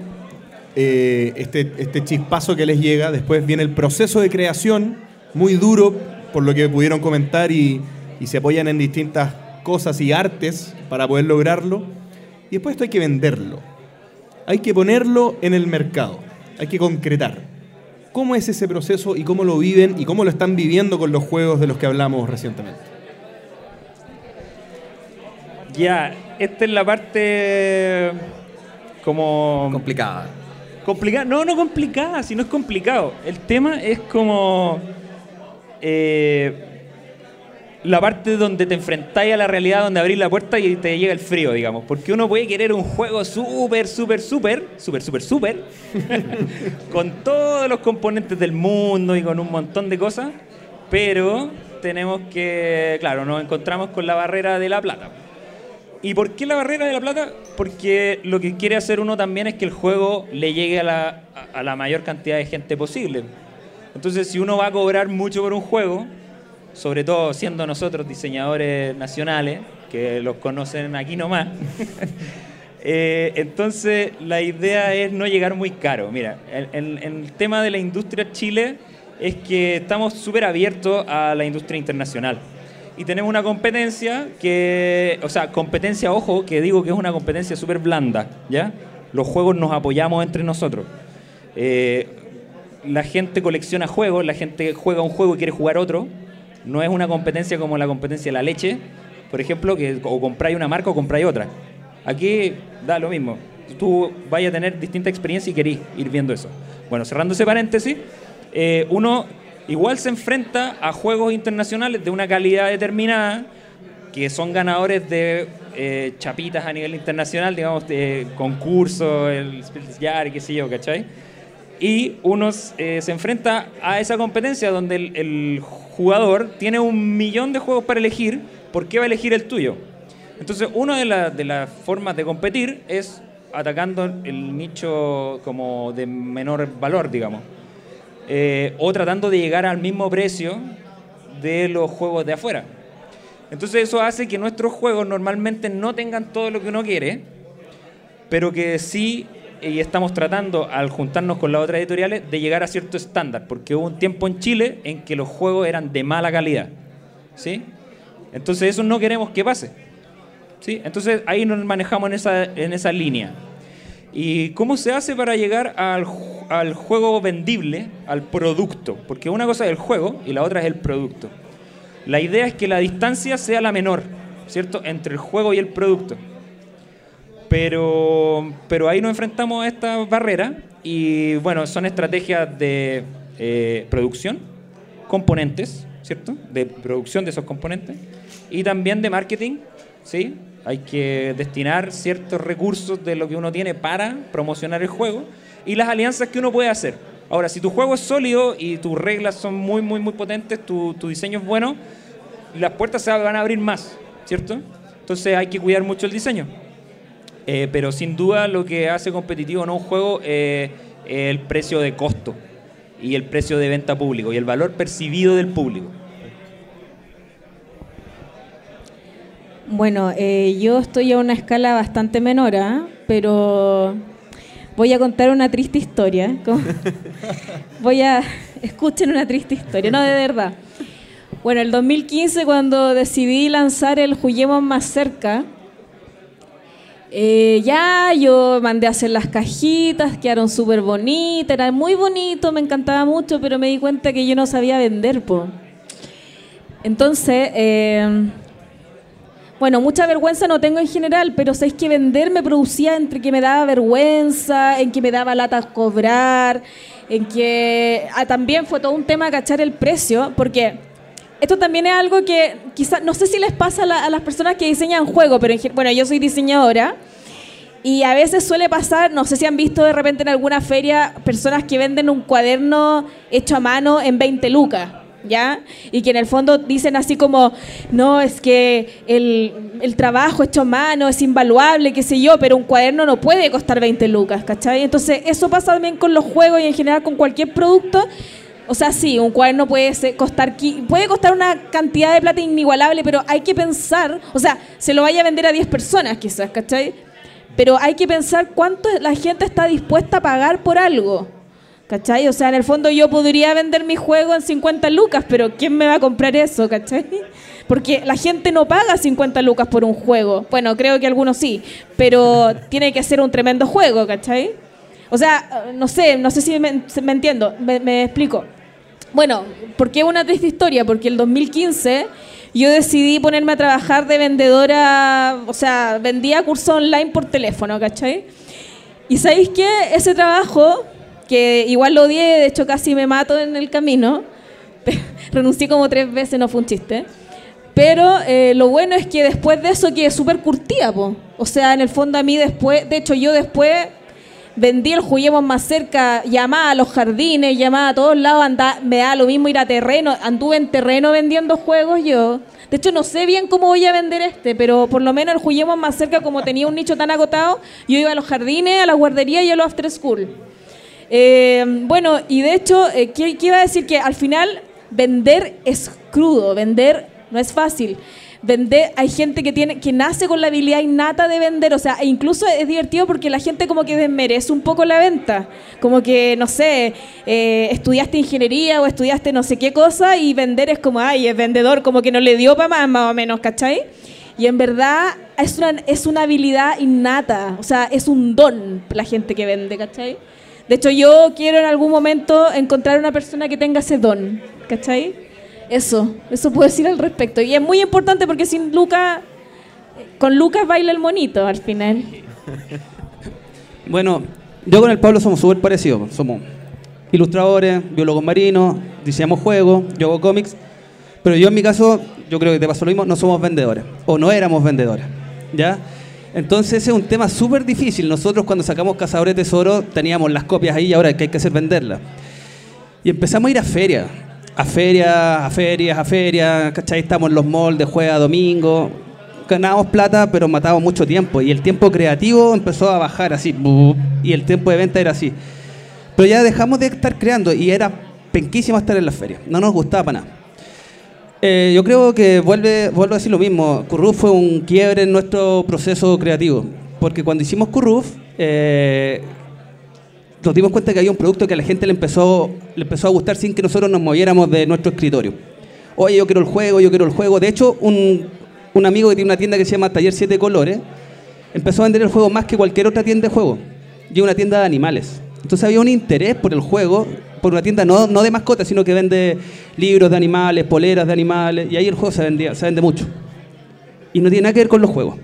eh, este, este chispazo que les llega, después viene el proceso de creación, muy duro, por lo que pudieron comentar y, y se apoyan en distintas cosas y artes para poder lograrlo. Y después esto hay que venderlo, hay que ponerlo en el mercado, hay que concretar. ¿Cómo es ese proceso y cómo lo viven y cómo lo están viviendo con los juegos de los que hablamos recientemente? Ya, esta es la parte como... Complicada. Complicada, no, no complicada, si no es complicado. El tema es como eh, la parte donde te enfrentáis a la realidad, donde abrís la puerta y te llega el frío, digamos. Porque uno puede querer un juego súper, súper, súper, súper, súper, súper, con todos los componentes del mundo y con un montón de cosas, pero tenemos que, claro, nos encontramos con la barrera de la plata. ¿Y por qué la barrera de la plata? Porque lo que quiere hacer uno también es que el juego le llegue a la, a- la mayor cantidad de gente posible. Entonces, si uno va a cobrar mucho por un juego, sobre todo siendo nosotros diseñadores nacionales, que los conocen aquí nomás, eh, entonces la idea es no llegar muy caro. Mira, el, el- el tema de la industria Chile es que estamos súper abiertos a la industria internacional. Y tenemos una competencia que, o sea, competencia, ojo, que digo que es una competencia súper blanda, ¿ya? Los juegos nos apoyamos entre nosotros. Eh, la gente colecciona juegos, la gente juega un juego y quiere jugar otro. No es una competencia como la competencia de la leche, por ejemplo, que o compráis una marca o compráis otra. Aquí da lo mismo. Tú vayas a tener distinta experiencia y querís ir viendo eso. Bueno, cerrando ese paréntesis, eh, uno igual se enfrenta a juegos internacionales de una calidad determinada que son ganadores de eh, chapitas a nivel internacional, digamos, de concursos, el Spilsjar, qué sé yo, ¿cachai? Y uno eh, se enfrenta a esa competencia donde el, el jugador tiene un millón de juegos para elegir, ¿por qué va a elegir el tuyo? Entonces, una de, la- de las formas de competir es atacando el nicho como de menor valor, digamos. Eh, o tratando de llegar al mismo precio de los juegos de afuera. Entonces eso hace que nuestros juegos normalmente no tengan todo lo que uno quiere, pero que sí y estamos tratando, al juntarnos con las otras editoriales, de llegar a cierto estándar, porque hubo un tiempo en Chile en que los juegos eran de mala calidad. ¿Sí? Entonces eso no queremos que pase. ¿Sí? Entonces ahí nos manejamos en esa, en esa línea. ¿Y cómo se hace para llegar al, al juego vendible, al producto? Porque una cosa es el juego y la otra es el producto. La idea es que la distancia sea la menor, ¿cierto? Entre el juego y el producto. Pero, pero ahí nos enfrentamos a esta barrera y bueno, son estrategias de eh, producción, componentes, ¿cierto? De producción de esos componentes y también de marketing, ¿sí? Hay que destinar ciertos recursos de lo que uno tiene para promocionar el juego y las alianzas que uno puede hacer. Ahora, si tu juego es sólido y tus reglas son muy, muy, muy potentes, tu, tu diseño es bueno, las puertas se van a abrir más, ¿cierto? Entonces hay que cuidar mucho el diseño. Eh, pero sin duda lo que hace competitivo no un juego eh, el precio de costo y el precio de venta público y el valor percibido del público. Bueno, eh, yo estoy a una escala bastante menor, ¿ah? pero voy a contar una triste historia. voy a... Escuchen una triste historia, no, de verdad. Bueno, el 2015 cuando decidí lanzar el Juguemos Más Cerca, eh, ya yo mandé a hacer las cajitas, quedaron súper bonitas, era muy bonito, me encantaba mucho, pero me di cuenta que yo no sabía vender. Po. Entonces, eh, bueno, mucha vergüenza no tengo en general, pero sabéis que vender me producía entre que me daba vergüenza, en que me daba lata cobrar, en que ah, también fue todo un tema cachar el precio, porque esto también es algo que quizás, no sé si les pasa a, las personas que diseñan juegos, pero bueno, yo soy diseñadora y a veces suele pasar, no sé si han visto de repente en alguna feria personas que venden un cuaderno hecho a mano en 20 lucas. ¿Ya? Y que en el fondo dicen así como, no, es que el, el, trabajo hecho a mano es invaluable, qué sé yo, pero un cuaderno no puede costar 20 lucas, ¿cachai? Entonces, eso pasa también con los juegos y en general con cualquier producto o sea, sí, un cuaderno puede costar puede costar una cantidad de plata inigualable, pero hay que pensar, o sea, se lo vaya a vender a 10 personas quizás, ¿cachai? Pero hay que pensar cuánto la gente está dispuesta a pagar por algo. ¿Cachai? O sea, en el fondo yo podría vender mi juego en 50 lucas, pero ¿quién me va a comprar eso? ¿Cachai? Porque la gente no paga 50 lucas por un juego. Bueno, creo que algunos sí, pero tiene que ser un tremendo juego, ¿cachai? O sea, no sé, no sé si me, entiendo, me explico. Bueno, ¿por qué una triste historia? Porque el 2015 yo decidí ponerme a trabajar de vendedora, o sea, vendía cursos online por teléfono, ¿cachai? Y sabéis que ese trabajo, que igual lo odié, de hecho casi me mato en el camino, renuncié como tres veces, no fue un chiste. Pero eh, lo bueno es que después de eso quedé súper curtida, po. O sea, en el fondo a mí después, de hecho yo después vendí el Juguemos más cerca, llamaba a los jardines, llamaba a todos lados, andaba, me da lo mismo ir a terreno, anduve en terreno vendiendo juegos yo. De hecho, no sé bien cómo voy a vender este, pero por lo menos el Juguemos más cerca, como tenía un nicho tan agotado, yo iba a los jardines, a la guardería y a los after school. Eh, bueno, y de hecho, eh, ¿qué, ¿qué iba a decir? Que al final vender es crudo, vender no es fácil vender, hay gente que tiene que nace con la habilidad innata de vender, o sea, e incluso es divertido porque la gente como que desmerece un poco la venta, como que, no sé, eh, estudiaste ingeniería o estudiaste no sé qué cosa y vender es como, ay, es vendedor, como que no le dio para más, más o menos, ¿cachai? Y en verdad es una, es una habilidad innata, o sea, es un don la gente que vende, ¿cachai? De hecho, yo quiero en algún momento encontrar una persona que tenga ese don, ¿cachai? Eso, eso puedo decir al respecto. Y es muy importante porque sin Lucas, con Lucas baila el monito al final. Bueno, yo con el Pablo somos súper parecidos. Somos ilustradores, biólogos marinos, diseñamos juegos, yo hago cómics. Pero yo en mi caso, yo creo que te pasó lo mismo, no somos vendedores. O no éramos vendedores. ¿Ya? Entonces ese es un tema súper difícil. Nosotros cuando sacamos Cazadores de Tesoro teníamos las copias ahí y ahora que hay que hacer venderlas. Y empezamos a ir a ferias a ferias, a ferias, a ferias, ¿cachai? Estamos en los malls de jueves a domingo. Ganábamos plata, pero matábamos mucho tiempo. Y el tiempo creativo empezó a bajar así. Y el tiempo de venta era así. Pero ya dejamos de estar creando y era penquísimo estar en las ferias. No nos gustaba para nada. Eh, yo creo que vuelvo a decir lo mismo. Curru fue un quiebre en nuestro proceso creativo. porque cuando hicimos Curruf, eh, nos dimos cuenta que había un producto que a la gente le empezó, le empezó a gustar sin que nosotros nos moviéramos de nuestro escritorio. Oye, yo quiero el juego, yo quiero el juego. De hecho, un, un amigo que tiene una tienda que se llama Taller 7 Colores empezó a vender el juego más que cualquier otra tienda de juego. Y una tienda de animales. Entonces había un interés por el juego, por una tienda no, no de mascotas, sino que vende libros de animales, poleras de animales, y ahí el juego se, vendía, se vende mucho. Y no tiene nada que ver con los juegos.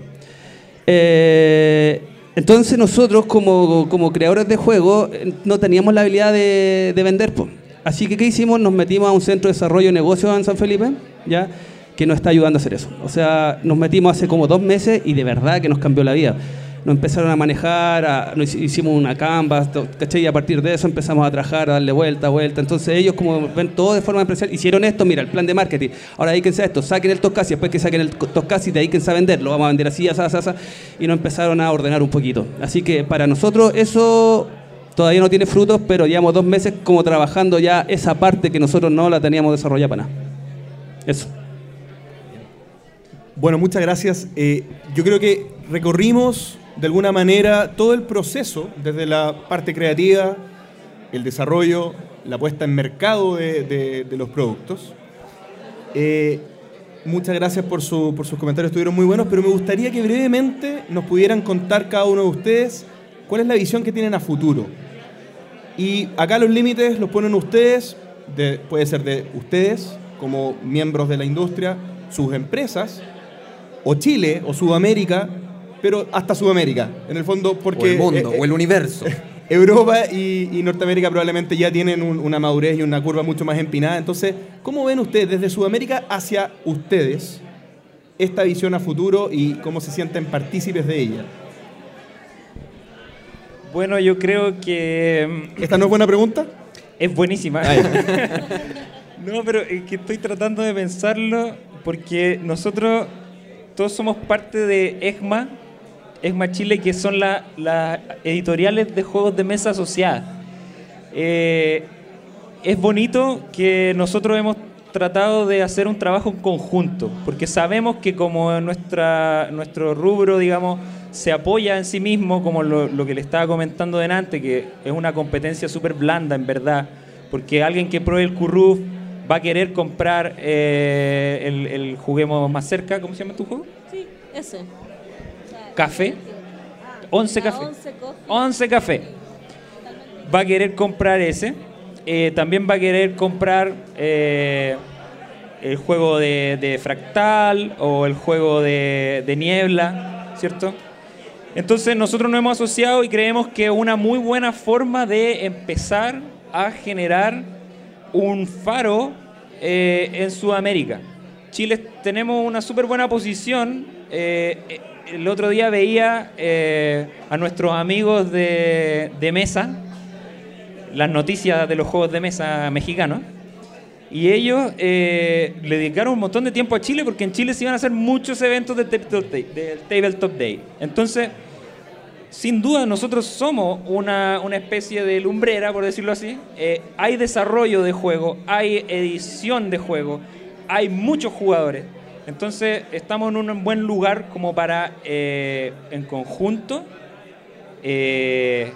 Eh, entonces nosotros como, como creadores de juegos eh, no teníamos la habilidad de, de vender. po. Así que ¿qué hicimos? Nos metimos a un centro de desarrollo de negocios en San Felipe, ¿ya? que nos está ayudando a hacer eso. O sea, nos metimos hace como dos meses y de verdad que nos cambió la vida. Nos empezaron a manejar, nos hicimos una canvas, ¿cachai? Y a partir de eso empezamos a trabajar, a darle vuelta, vuelta. Entonces ellos como ven todo de forma empresarial, hicieron esto, mira, el plan de marketing. Ahora dedíquense a esto, saquen el Toscasi, después que saquen el Toscasi, dedíquense a venderlo, vamos a vender así. Y nos empezaron a ordenar un poquito. Así que para nosotros eso todavía no tiene frutos, pero llevamos dos meses como trabajando ya esa parte que nosotros no la teníamos desarrollada para nada. Eso. Bueno, muchas gracias. Eh, yo creo que recorrimos de alguna manera todo el proceso, desde la parte creativa, el desarrollo, la puesta en mercado de, los productos. Eh, muchas gracias por, su- por sus comentarios, estuvieron muy buenos, pero me gustaría que brevemente nos pudieran contar cada uno de ustedes cuál es la visión que tienen a futuro. Y acá los límites los ponen ustedes, de- puede ser de ustedes como miembros de la industria, sus empresas, o Chile, o Sudamérica, pero hasta Sudamérica, en el fondo, porque o el mundo, eh, o el universo. Europa y, y Norteamérica probablemente ya tienen un- una madurez y una curva mucho más empinada. Entonces, ¿cómo ven ustedes desde Sudamérica hacia ustedes esta visión a futuro y cómo se sienten partícipes de ella? Bueno, yo creo que mm, ¿Esta no es buena pregunta? es buenísima. no, pero es que estoy tratando de pensarlo porque nosotros todos somos parte de ESMA, ESMA Chile, que son la- las editoriales de juegos de mesa asociadas. Eh, es bonito que nosotros hemos tratado de hacer un trabajo en conjunto, porque sabemos que como nuestra, nuestro rubro, digamos, se apoya en sí mismo, como lo, lo que le estaba comentando delante, que es una competencia súper blanda, en verdad, porque alguien que pruebe el Curruf va a querer comprar eh, el, el Juguemos Más Cerca, ¿cómo se llama tu juego? Sí, ese. Café. 11 La café. 11 coffee. 11 café. Va a querer comprar ese. Eh, también va a querer comprar eh, el juego de, de fractal o el juego de, de niebla, ¿cierto? Entonces nosotros nos hemos asociado y creemos que es una muy buena forma de empezar a generar un faro eh, en Sudamérica. Chile tenemos una súper buena posición. eh, el otro día veía eh, a nuestros amigos de, mesa, las noticias de los juegos de mesa mexicanos, y ellos eh, le dedicaron un montón de tiempo a Chile porque en Chile se iban a hacer muchos eventos del Tabletop Day. Day. Entonces, sin duda nosotros somos una, una especie de lumbrera, por decirlo así. Eh, hay desarrollo de juego, hay edición de juego, hay muchos jugadores. Entonces estamos en un buen lugar como para, eh, en conjunto, eh,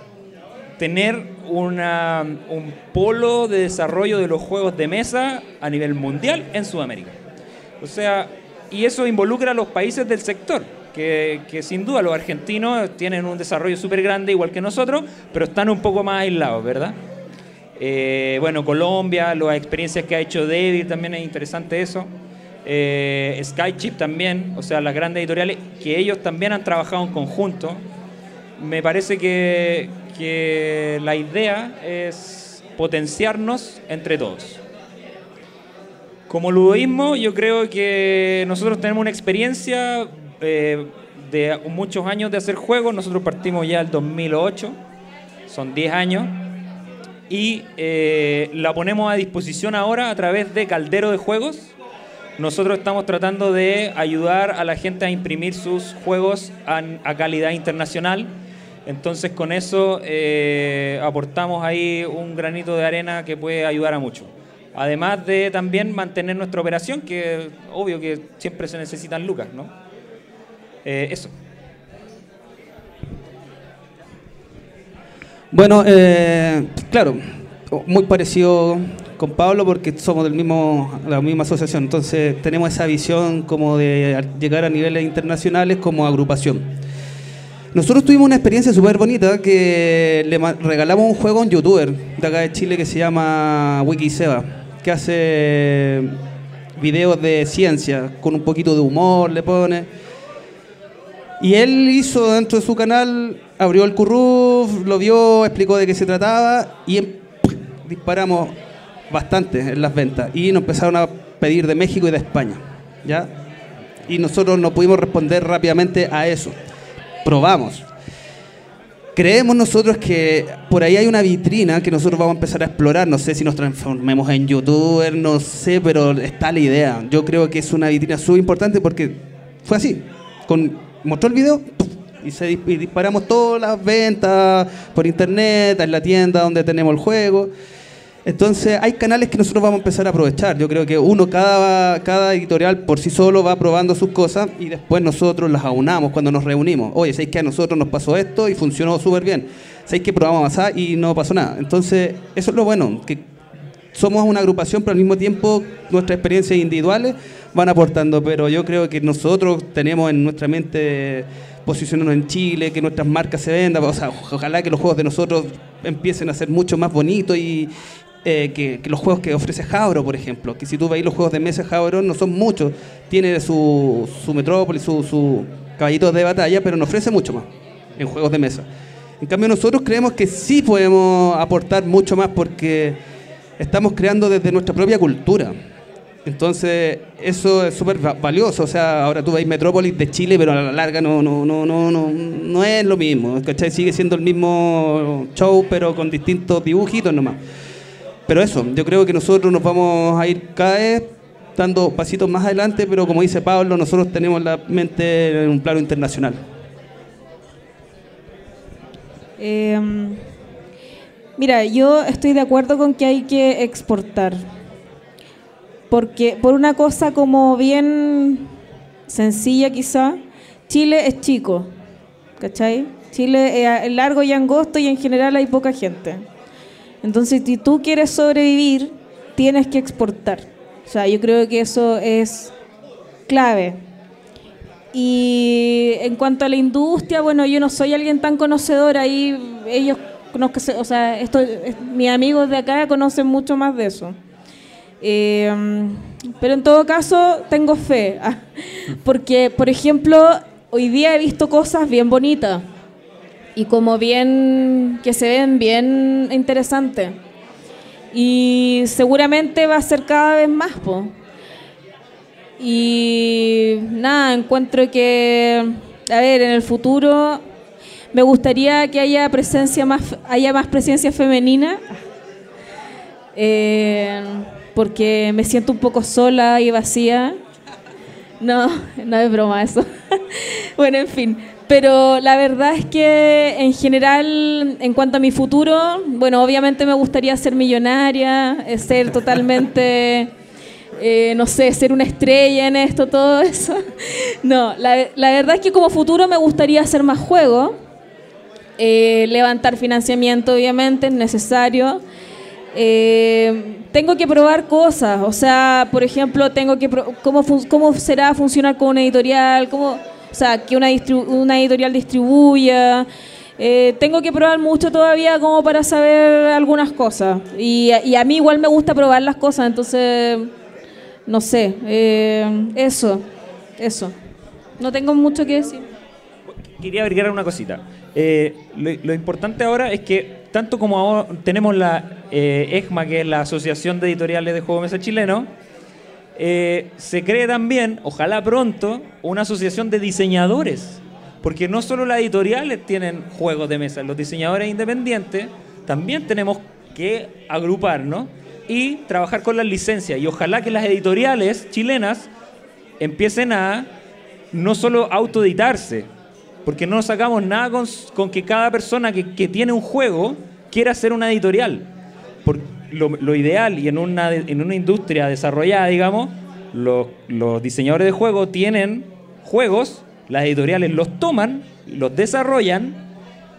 tener una- un polo de desarrollo de los juegos de mesa a nivel mundial en Sudamérica. O sea, y eso involucra a los países del sector, que, que sin duda los argentinos tienen un desarrollo súper grande igual que nosotros, pero están un poco más aislados, ¿verdad? Eh, bueno, Colombia, las experiencias que ha hecho David, también es interesante eso. Eh, Skychip también, o sea, las grandes editoriales, que ellos también han trabajado en conjunto. Me parece que, que la idea es potenciarnos entre todos. Como ludoísmo, yo creo que nosotros tenemos una experiencia eh, de muchos años de hacer juegos. Nosotros partimos ya el 2008, son 10 años, y eh, la ponemos a disposición ahora a través de Caldero de Juegos. Nosotros estamos tratando de ayudar a la gente a imprimir sus juegos a, calidad internacional. Entonces con eso eh, aportamos ahí un granito de arena que puede ayudar a mucho. Además de también mantener nuestra operación, que obvio que siempre se necesitan lucas, ¿no? Eh, eso. Bueno, eh, claro, muy parecido con Pablo porque somos del mismo la misma asociación, entonces tenemos esa visión como de llegar a niveles internacionales como agrupación. Nosotros tuvimos una experiencia súper bonita que le regalamos un juego a un youtuber de acá de Chile que se llama Wikiseba, que hace videos de ciencia con un poquito de humor, le pone. Y él hizo dentro de su canal, abrió el curruf, lo vio, explicó de qué se trataba y em- disparamos bastante en las ventas. Y nos empezaron a pedir de México y de España. ¿ya? Y nosotros no pudimos responder rápidamente a eso. Probamos. Creemos nosotros que por ahí hay una vitrina que nosotros vamos a empezar a explorar. No sé si nos transformemos en youtuber, no sé, pero está la idea. Yo creo que es una vitrina súper importante porque fue así. Con, mostró el video y, se, y disparamos todas las ventas por internet, en la tienda donde tenemos el juego. Entonces hay canales que nosotros vamos a empezar a aprovechar. Yo creo que uno, cada, cada editorial por sí solo va probando sus cosas y después nosotros las aunamos cuando nos reunimos. Oye, ¿sabéis que a nosotros nos pasó esto y funcionó súper bien? ¿Sabéis que probamos avanzar y no pasó nada? Entonces eso es lo bueno, que somos una agrupación, pero al mismo tiempo nuestras experiencias individuales van aportando. Pero yo creo que nosotros tenemos en nuestra mente posicionarnos en Chile, que nuestras marcas se vendan. O sea, ojalá que los juegos de nosotros empiecen a ser mucho más bonitos y eh, que, los juegos que ofrece Jabro, por ejemplo. Que si tú veis los juegos de mesa Jabro, no son muchos. Tiene su, su Metrópolis, su, su caballitos de batalla, pero no ofrece mucho más en juegos de mesa. En cambio, nosotros creemos que sí podemos aportar mucho más porque estamos creando desde nuestra propia cultura. Entonces, eso es súper va- valioso. O sea, ahora tú veis Metrópolis de Chile, pero a la larga no, no, no, no, no, no es lo mismo. ¿cachai? Sigue siendo el mismo show, pero con distintos dibujitos nomás. Pero eso, yo creo que nosotros nos vamos a ir cada vez dando pasitos más adelante, pero como dice Pablo, nosotros tenemos la mente en un plano internacional. Eh, mira, yo estoy de acuerdo con que hay que exportar. Porque por una cosa como bien sencilla quizá, Chile es chico, ¿cachai? Chile es largo y angosto y en general hay poca gente. Entonces, si tú quieres sobrevivir, tienes que exportar. O sea, yo creo que eso es clave. Y en cuanto a la industria, bueno, yo no soy alguien tan conocedor ahí, ellos o sea, esto, es- mis amigos de acá conocen mucho más de eso. Eh, pero en todo caso, tengo fe, porque, por ejemplo, hoy día he visto cosas bien bonitas y como bien, que se ven bien interesantes. Y seguramente va a ser cada vez más, po. Y nada, encuentro que, a ver, en el futuro me gustaría que haya presencia más, haya más presencia femenina, eh, porque me siento un poco sola y vacía. No, no es broma eso. bueno, en fin. Pero la verdad es que en general, en cuanto a mi futuro, bueno, obviamente me gustaría ser millonaria, eh, ser totalmente, eh, no sé, ser una estrella en esto, todo eso. No, la, la verdad es que como futuro me gustaría hacer más juegos, eh, levantar financiamiento, obviamente, es necesario. Eh, tengo que probar cosas, o sea, por ejemplo, tengo que cómo, cómo será funcionar con una editorial, cómo, o sea, que una, una editorial distribuya. Eh, tengo que probar mucho todavía como para saber algunas cosas. Y, a- mí igual me gusta probar las cosas, entonces, no sé, eh, eso, eso. No tengo mucho que decir. Quería agregar una cosita. Lo, lo importante ahora es que, tanto como ahora tenemos la eh, que es la Asociación de Editoriales de Juego de Mesa Chileno, eh, se cree también, ojalá pronto, una asociación de diseñadores. Porque no solo las editoriales tienen juegos de mesa, los diseñadores independientes también tenemos que agruparnos y trabajar con las licencias. Y ojalá que las editoriales chilenas empiecen a no solo autoeditarse, porque no sacamos nada con, con que cada persona que, que tiene un juego quiera hacer una editorial. Por lo, ideal y en una, en una industria desarrollada, digamos, los, los diseñadores de juegos tienen juegos, las editoriales los toman, los desarrollan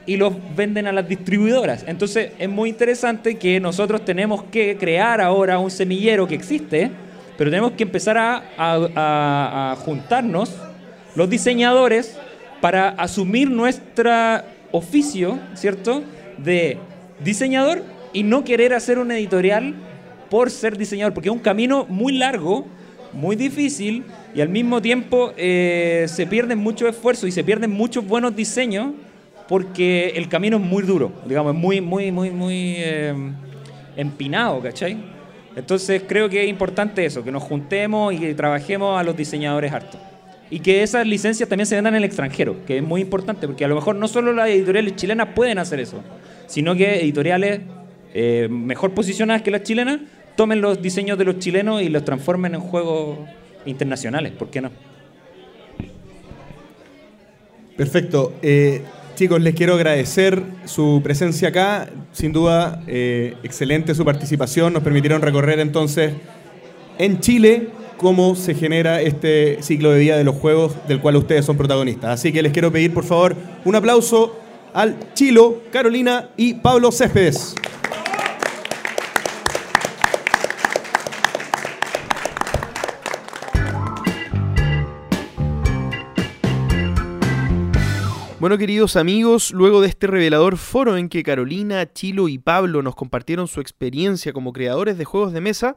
y los venden a las distribuidoras. Entonces es muy interesante que nosotros tenemos que crear ahora un semillero que existe, pero tenemos que empezar a, a juntarnos los diseñadores para asumir nuestro oficio, ¿cierto? De diseñador y no querer hacer un editorial por ser diseñador, porque es un camino muy largo, muy difícil y al mismo tiempo eh, se pierden mucho esfuerzo y se pierden muchos buenos diseños porque el camino es muy duro, digamos, es muy, muy, muy, muy eh, empinado, ¿cachai? Entonces creo que es importante eso, que nos juntemos y que trabajemos a los diseñadores hartos. Y que esas licencias también se vendan en el extranjero, que es muy importante, porque a lo mejor no solo las editoriales chilenas pueden hacer eso, sino que editoriales eh, mejor posicionadas que las chilenas tomen los diseños de los chilenos y los transformen en juegos internacionales, ¿por qué no? Perfecto. Eh, chicos, les quiero agradecer su presencia acá. Sin duda, eh, excelente su participación. Nos permitieron recorrer entonces en Chile cómo se genera este ciclo de vida de los juegos del cual ustedes son protagonistas. Así que les quiero pedir, por favor, un aplauso al Chilo, Carolina y Pablo Céspedes. Bueno, queridos amigos, luego de este revelador foro en que Carolina, Chilo y Pablo nos compartieron su experiencia como creadores de juegos de mesa,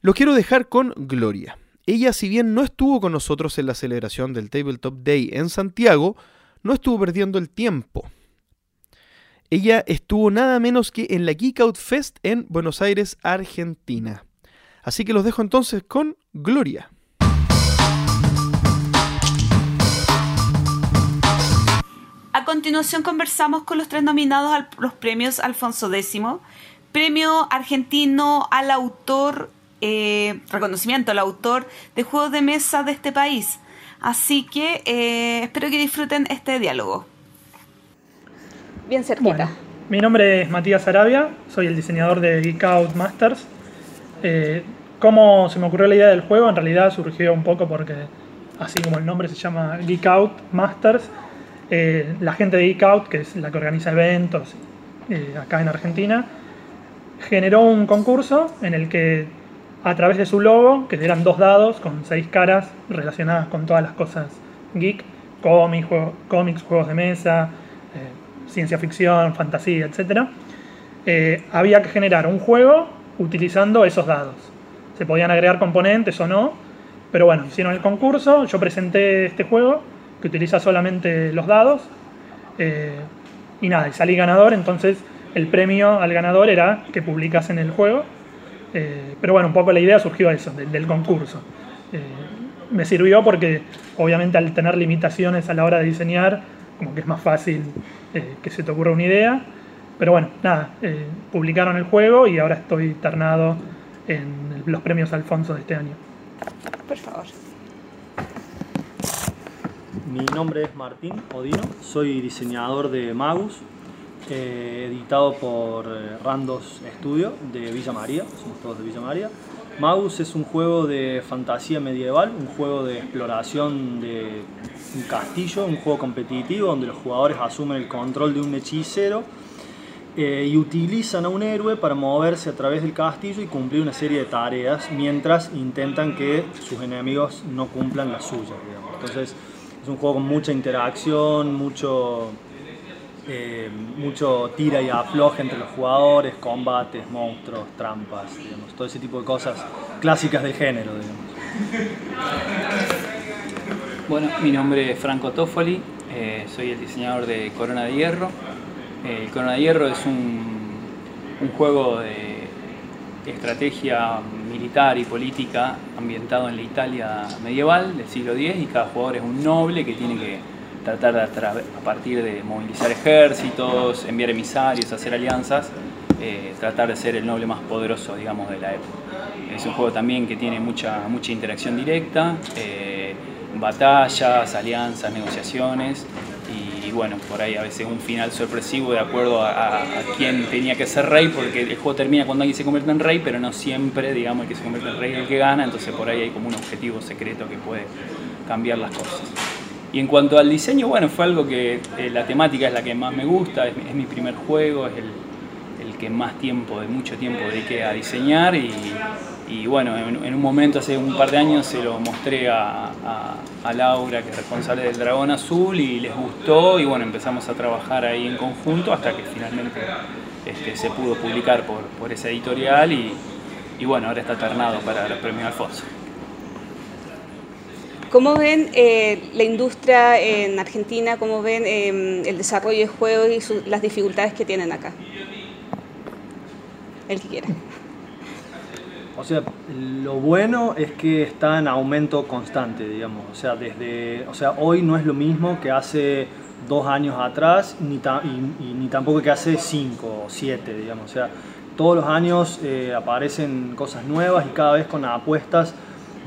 los quiero dejar con Gloria. Ella, si bien no estuvo con nosotros en la celebración del Tabletop Day en Santiago, no estuvo perdiendo el tiempo. Ella estuvo nada menos que en la Geek Out Fest en Buenos Aires, Argentina. Así que los dejo entonces con Gloria. A continuación conversamos con los tres nominados a los premios Alfonso X, premio argentino al autor, eh, reconocimiento al autor de juegos de mesa de este país. Así que eh, espero que disfruten este diálogo. Bien cerquita. mi nombre es Matías Arabia, soy el diseñador de Geek Out Masters. Eh, ¿Cómo se me ocurrió la idea del juego? En realidad surgió un poco porque, así como el nombre se llama Geek Out Masters, eh, la gente de Geek Out, que es la que organiza eventos eh, acá en Argentina, generó un concurso en el que a través de su logo, que eran dos dados con seis caras relacionadas con todas las cosas geek, cómics, cómics juegos de mesa, ciencia ficción, fantasía, etc., había que generar un juego utilizando esos dados. Se podían agregar componentes o no, pero bueno, hicieron el concurso, yo presenté este juego que utiliza solamente los dados. Eh, y nada, y salí ganador, entonces el premio al ganador era que publicas en el juego. Eh, pero bueno, un poco la idea surgió eso, del concurso. Eh, me sirvió porque obviamente al tener limitaciones a la hora de diseñar, como que es más fácil que se te ocurra una idea. Pero bueno, nada, publicaron el juego y ahora estoy ternado en los premios Alfonso de este año. Por favor. Mi nombre es Martín Odino, soy diseñador de Magus, eh, editado por eh, Randos Studio de Villa María, somos todos de Villa María. Magus es un juego de fantasía medieval, un juego de exploración de un castillo, un juego competitivo donde los jugadores asumen el control de un hechicero eh, y utilizan a un héroe para moverse a través del castillo y cumplir una serie de tareas mientras intentan que sus enemigos no cumplan las suyas. Entonces, es un juego con mucha interacción, mucho, eh, mucho tira y afloje entre los jugadores, combates, monstruos, trampas, todo ese tipo de cosas clásicas del género. Bueno, mi nombre es Franco Toffoli, eh, soy el diseñador de Corona de Hierro. Eh, Corona de Hierro es un, juego de estrategia militar y política ambientado en la Italia medieval del siglo X y cada jugador es un noble que tiene que tratar de, a partir de movilizar ejércitos, enviar emisarios, hacer alianzas, eh, tratar de ser el noble más poderoso, digamos, de la época. Es un juego también que tiene mucha, mucha interacción directa, batallas, alianzas, negociaciones bueno, por ahí a veces un final sorpresivo de acuerdo a, quién tenía que ser rey, porque el juego termina cuando alguien se convierte en rey, pero no siempre, digamos, el que se convierte en rey es el que gana, entonces por ahí hay como un objetivo secreto que puede cambiar las cosas. Y en cuanto al diseño, bueno, fue algo que eh, la temática es la que más me gusta, es, mi primer juego, es el, que más tiempo, de mucho tiempo dediqué a diseñar y, y bueno, en, un momento, hace un par de años, se lo mostré a, a, a, Laura, que es responsable del Dragón Azul, y les gustó y bueno, empezamos a trabajar ahí en conjunto hasta que finalmente este, se pudo publicar por, por esa editorial y, y bueno, ahora está ternado para el premio Alfonso. ¿Cómo ven eh, la industria en Argentina? ¿Cómo ven eh, el desarrollo de juegos y su, las dificultades que tienen acá? El que quiera. O sea, lo bueno es que está en aumento constante, digamos. O sea, desde, o sea, hoy no es lo mismo que hace dos años atrás, ni, ta, y, y, ni tampoco que hace cinco o siete, digamos. O sea, todos los años eh, aparecen cosas nuevas y cada vez con apuestas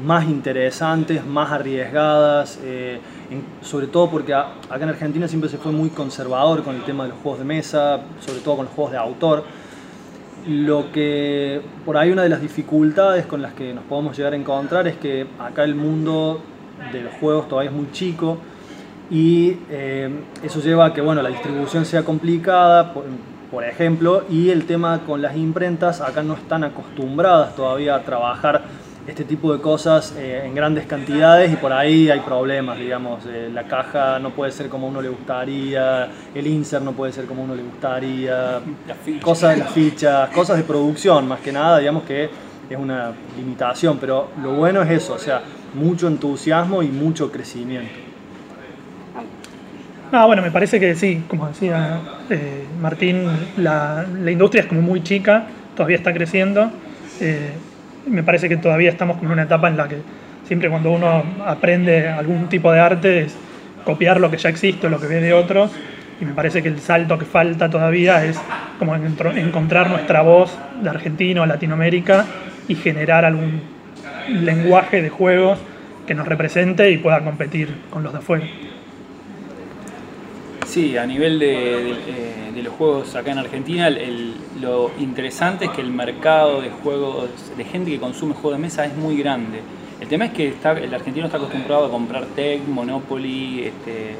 más interesantes, más arriesgadas, eh, en, sobre todo porque a, acá en Argentina siempre se fue muy conservador con el tema de los juegos de mesa, sobre todo con los juegos de autor. Lo que por ahí una de las dificultades con las que nos podemos llegar a encontrar es que acá el mundo de los juegos todavía es muy chico y eh, eso lleva a que bueno, la distribución sea complicada, por, por ejemplo, y el tema con las imprentas, acá no están acostumbradas todavía a trabajar este tipo de cosas eh, en grandes cantidades y por ahí hay problemas, digamos, eh, la caja no puede ser como uno le gustaría, el insert no puede ser como uno le gustaría, cosas de las fichas, cosas de producción más que nada, digamos que es una limitación, pero lo bueno es eso, o sea, mucho entusiasmo y mucho crecimiento. Ah, bueno, me parece que sí, como decía eh, Martín, la, la, industria es como muy chica, todavía está creciendo. Me parece que todavía estamos en una etapa en la que siempre cuando uno aprende algún tipo de arte es copiar lo que ya existe, lo que ve de otros, y me parece que el salto que falta todavía es como encontrar nuestra voz de argentino, Latinoamérica, y generar algún lenguaje de juegos que nos represente y pueda competir con los de afuera. Sí, a nivel eh, de, los juegos acá en Argentina, lo interesante es que el mercado de juegos, de gente que consume juegos de mesa es muy grande. El tema es que el argentino está acostumbrado a comprar Tech, Monopoly, este,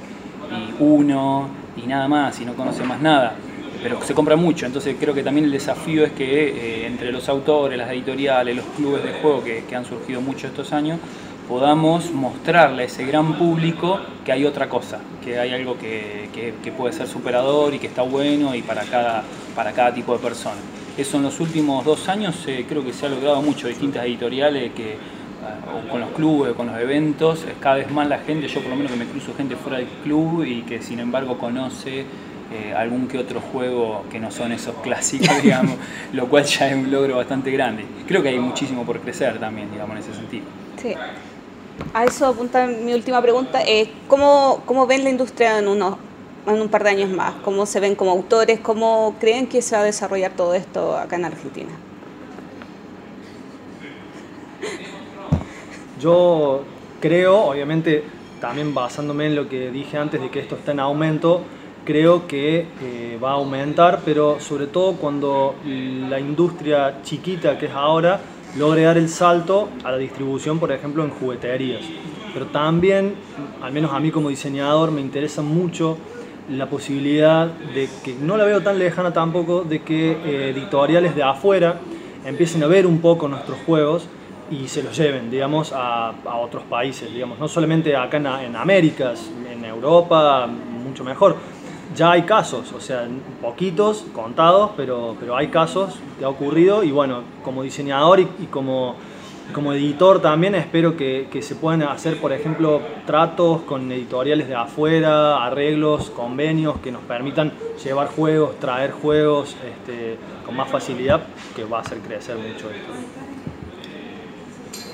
y Uno y nada más, y no conoce más nada. Pero se compra mucho, entonces creo que también el desafío es que eh, entre los autores, las editoriales, los clubes de juego que, que han surgido mucho estos años, podamos mostrarle a ese gran público que hay otra cosa, que hay algo que, que, puede ser superador y que está bueno y para cada, para cada tipo de persona. Eso en los últimos dos años eh, creo que se ha logrado mucho, distintas editoriales que uh, con los clubes, con los eventos, cada vez más la gente, yo por lo menos que me cruzo gente fuera del club y que sin embargo conoce eh, algún que otro juego que no son esos clásicos, digamos, lo cual ya es un logro bastante grande. Creo que hay muchísimo por crecer también, digamos, en ese sentido. Sí a eso apunta mi última pregunta. Eh, ¿cómo, ¿Cómo ven la industria en, unos, en un par de años más? ¿Cómo se ven como autores? ¿Cómo creen que se va a desarrollar todo esto acá en Argentina? Yo creo, obviamente, también basándome en lo que dije antes de que esto está en aumento, creo que eh, va a aumentar, pero sobre todo cuando la industria chiquita que es ahora logre dar el salto a la distribución, por ejemplo, en jugueterías. Pero también, al menos a mí como diseñador, me interesa mucho la posibilidad de que, no la veo tan lejana tampoco, de que eh, editoriales de afuera empiecen a ver un poco nuestros juegos y se los lleven, digamos, a, otros países, digamos, no solamente acá en, en Américas, en Europa, mucho mejor, ya hay casos, o sea, poquitos, contados, pero, pero hay casos que ha ocurrido y bueno, como diseñador y, como, como editor también espero que, que, se puedan hacer, por ejemplo, tratos con editoriales de afuera, arreglos, convenios que nos permitan llevar juegos, traer juegos este, con más facilidad, que va a hacer crecer mucho esto.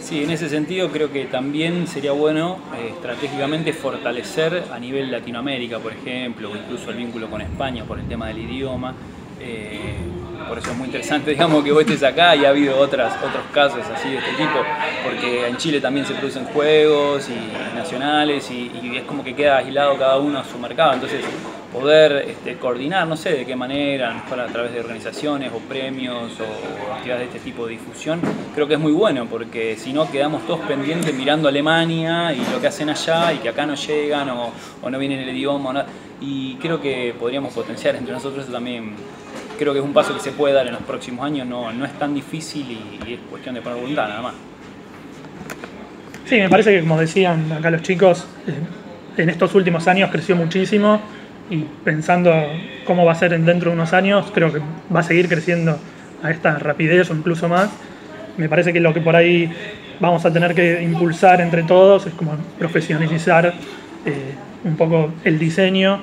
Sí, en ese sentido creo que también sería bueno eh, estratégicamente fortalecer a nivel Latinoamérica, por ejemplo, o incluso el vínculo con España por el tema del idioma. Eh, por eso es muy interesante, digamos, que vos estés acá y ha habido otras, otros casos así de este tipo, porque en Chile también se producen juegos y nacionales y, y es como que queda aislado cada uno a su mercado. Entonces, poder este, coordinar, no sé de qué manera, a a través de organizaciones o premios o actividades de este tipo de difusión, creo que es muy bueno porque si no quedamos todos pendientes mirando Alemania y lo que hacen allá y que acá no llegan o, no vienen el idioma. y creo que podríamos potenciar entre nosotros eso también. Creo que es un paso que se puede dar en los próximos años, no, no es tan difícil y, y es cuestión de poner voluntad nada más. Sí, me parece que como decían acá los chicos, eh, en estos últimos años creció muchísimo y pensando cómo va a ser en- dentro de unos años, creo que va a seguir creciendo a esta rapidez o incluso más. Me parece que lo que por ahí vamos a tener que impulsar entre todos es como profesionalizar eh, un poco el diseño.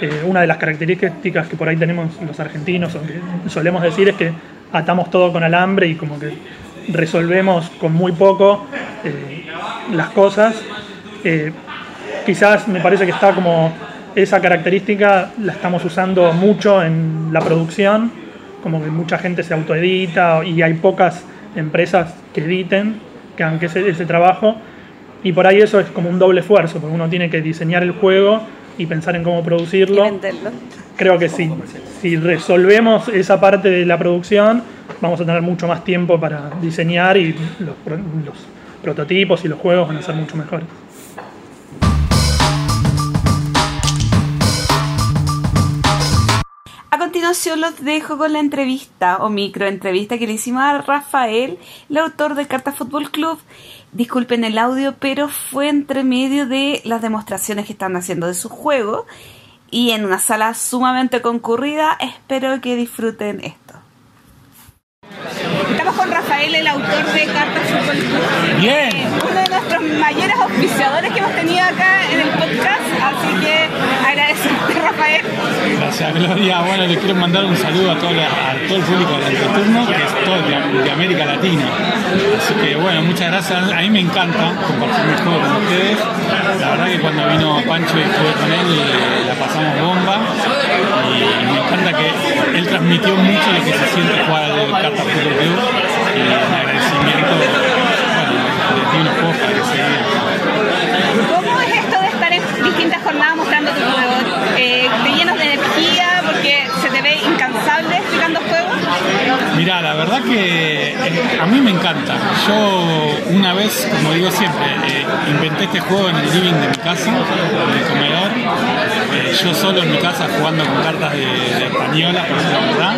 Eh, una de las características que por ahí tenemos los argentinos, o que solemos decir, es que atamos todo con alambre y como que resolvemos con muy poco eh, las cosas. Quizás me parece que está como esa característica la estamos usando mucho en la producción, como que mucha gente se autoedita y hay pocas empresas que editen, que hagan ese, ese trabajo. Y por ahí eso es como un doble esfuerzo, porque uno tiene que diseñar el juego y pensar en cómo producirlo. Creo que sí. Si resolvemos esa parte de la producción, vamos a tener mucho más tiempo para diseñar y los, los prototipos y los juegos van a ser mucho mejores. Continuación los dejo con la entrevista o microentrevista que le hicimos a Rafael, el autor de Carta Fútbol Club. Disculpen el audio, pero fue entre medio de las demostraciones que están haciendo de su juego y en una sala sumamente concurrida. Espero que disfruten esto. Estamos con Rafael, el autor de Carta Fútbol Club. Bien. Mayores auspiciadores que hemos tenido acá en el podcast, así que agradecerte Rafael. Gracias, Gloria. Bueno, les quiero mandar un saludo a todo, el público del Entreturno, que es todo de, América Latina. Así que, bueno, muchas gracias. A mí me encanta compartir mi juego con ustedes. La verdad que cuando vino Pancho y jugué con él, eh, la pasamos bomba. Y me encanta que él transmitió mucho lo que se siente jugar al Carta Fútbol Club. Un agradecimiento, unos para que se. ¿Cómo es esto de estar en distintas jornadas mostrando tu juego? Eh, ¿Te llenas de energía porque se te ve incansable explicando juegos? Mira, la verdad que eh, a mí me encanta. Yo una vez, como digo siempre, eh, inventé este juego en el living de mi casa, en el comedor. Eh, yo solo en mi casa jugando con cartas de, de española, por la verdad.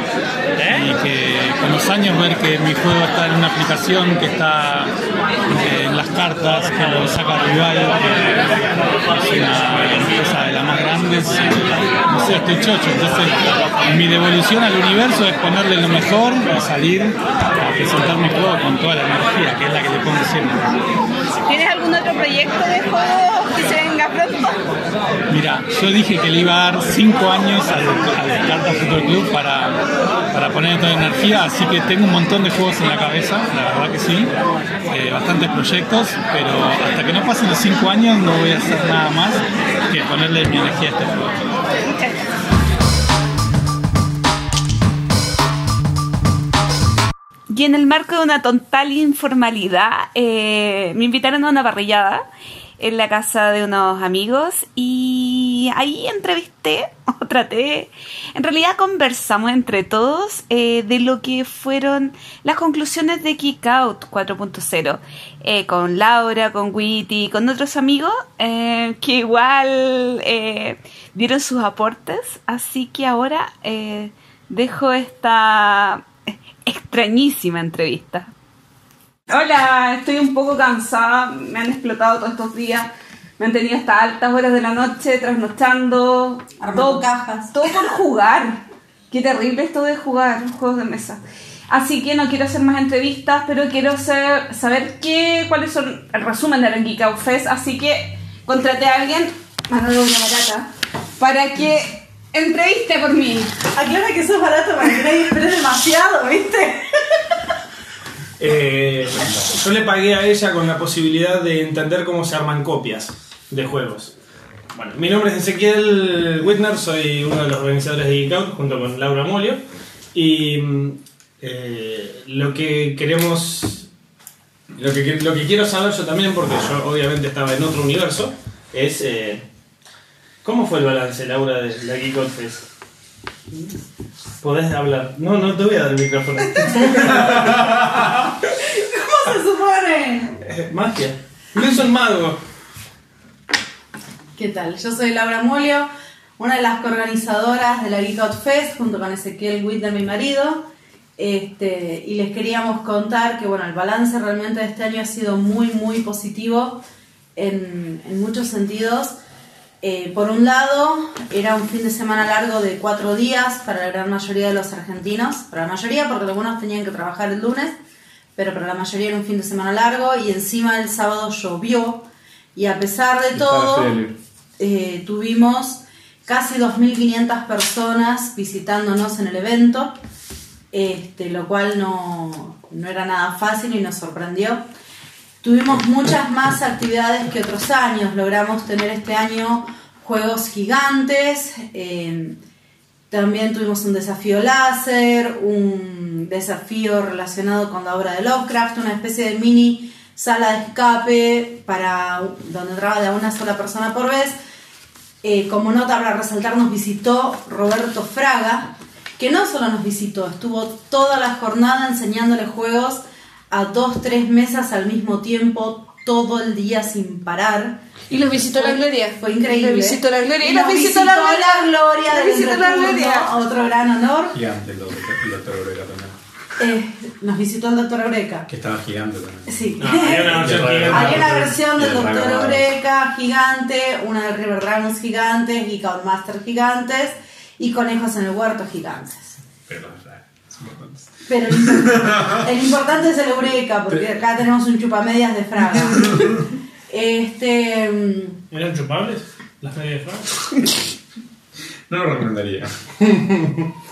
Y que con los años ver que mi juego está en una aplicación que está en las cartas, lo saca rival, es una empresa de las más grandes. No sé, estoy chocho. Entonces, mi devolución al universo es ponerle lo mejor y salir a presentar mi juego con toda la energía, que es la que le pongo siempre. ¿Tienes algún otro proyecto de juego Mira, yo dije que le iba a dar 5 años al, Carta Fútbol Club para, para poner toda energía, así que tengo un montón de juegos en la cabeza, la verdad que sí, eh, bastantes proyectos, pero hasta que no pasen los 5 años no voy a hacer nada más que ponerle mi energía a este juego. Y en el marco de una total informalidad, eh, me invitaron a una parrillada en la casa de unos amigos y ahí entrevisté o traté, en realidad conversamos entre todos eh, de lo que fueron las conclusiones de Kick Out 4.0 eh, con Laura, con Witty, con otros amigos eh, que igual eh, dieron sus aportes, así que ahora dejo esta extrañísima entrevista. Hola, estoy un poco cansada, me han explotado todos estos días, me han tenido hasta altas horas de la noche trasnochando, todo, cajas. todo por jugar. Qué terrible esto de jugar juegos de mesa. Así que no quiero hacer más entrevistas, pero quiero ser- saber qué, cuáles son el resumen de la Geek Fest, así que contraté a alguien, Manolo una barata, para que entreviste por mí. Aclara que sos barato para que nadie demasiado, ¿viste? Eh, yo le pagué a ella con la posibilidad de entender cómo se arman copias de juegos. Bueno, mi nombre es Ezequiel Whitner, soy uno de los organizadores de Geek Out junto con Laura Molio. Y mm, eh, lo que queremos, lo que, lo que quiero saber yo también, porque yo obviamente estaba en otro universo, es eh, ¿Cómo fue el balance, Laura, de la Geek Out Fest? Podés hablar. No, no te voy a dar el micrófono. ¿Cómo se supone? Eh, Magia. Luis el mago. ¿Qué tal? Yo soy Laura Molio, una de las organizadoras de la Geek Out Fest, junto con Ezequiel Witt de mi marido. Este, y les queríamos contar que bueno, el balance realmente de este año ha sido muy, muy positivo en, en muchos sentidos. Eh, por un lado, era un fin de semana largo de cuatro días para la gran mayoría de los argentinos, para la mayoría porque algunos tenían que trabajar el lunes, pero para la mayoría era un fin de semana largo y encima el sábado llovió y a pesar de todo eh, tuvimos casi 2.500 personas visitándonos en el evento, este, lo cual no, no era nada fácil y nos sorprendió. Tuvimos muchas más actividades que otros años. Logramos tener este año juegos gigantes. eh, también tuvimos un desafío láser, un desafío relacionado con la obra de Lovecraft, una especie de mini sala de escape para donde entraba de una sola persona por vez. Eh, como nota para resaltar, nos visitó Roberto Fraga, que no solo nos visitó, estuvo toda la jornada enseñándole juegos a dos, tres mesas al mismo tiempo, todo el día sin parar. Y los visitó la Gloria. Fue increíble. Los visitó la Gloria. Y Y nos los visitó visitó la la Gloria. Los del visitó la Gloria. Otro gran honor. Gigante el doctor, el doctor Obrega también. Eh, nos visitó el doctor Eureka. Que estaba gigante también. Sí. Ah, había una versión Y. Había una y del el Doctor Eureka gigante, una de River Dragons gigantes, y Master gigantes y conejos en el huerto gigantes. Pero, Pero el, impor- el importante es el Eureka, porque acá tenemos un chupamedias de Fraga. Este. mm, ¿Eran chupables? ¿Las medias de Frank? No lo recomendaría.